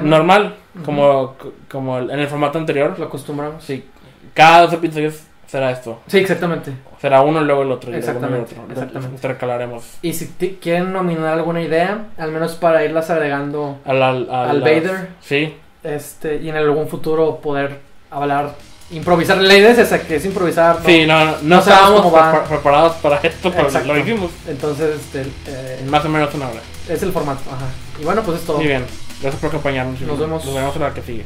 Speaker 1: normal,
Speaker 2: Ujú.
Speaker 1: como, como el- en el formato anterior.
Speaker 2: Lo acostumbramos.
Speaker 1: Sí, cada dos episodios será esto.
Speaker 2: Sí, exactamente.
Speaker 1: Será uno y luego el otro. y luego el
Speaker 2: Exactamente,
Speaker 1: otro.
Speaker 2: exactamente.
Speaker 1: Intercalaremos.
Speaker 2: Y si quieren nominar alguna idea, al menos para irlas agregando
Speaker 1: Al, al,
Speaker 2: al Vader,
Speaker 1: Sí,
Speaker 2: este, y en algún futuro poder hablar, improvisar. La idea es esa, que es improvisar. ¿no?
Speaker 1: sí, no, no, no estábamos prepa- preparados para esto, pero
Speaker 2: Exacto.
Speaker 1: lo hicimos.
Speaker 2: Entonces, este, eh,
Speaker 1: más o menos una hora.
Speaker 2: es el formato. Ajá. Y bueno, pues es todo.
Speaker 1: Muy bien. Gracias por acompañarnos.
Speaker 2: Nos vemos.
Speaker 1: Nos vemos en la que sigue.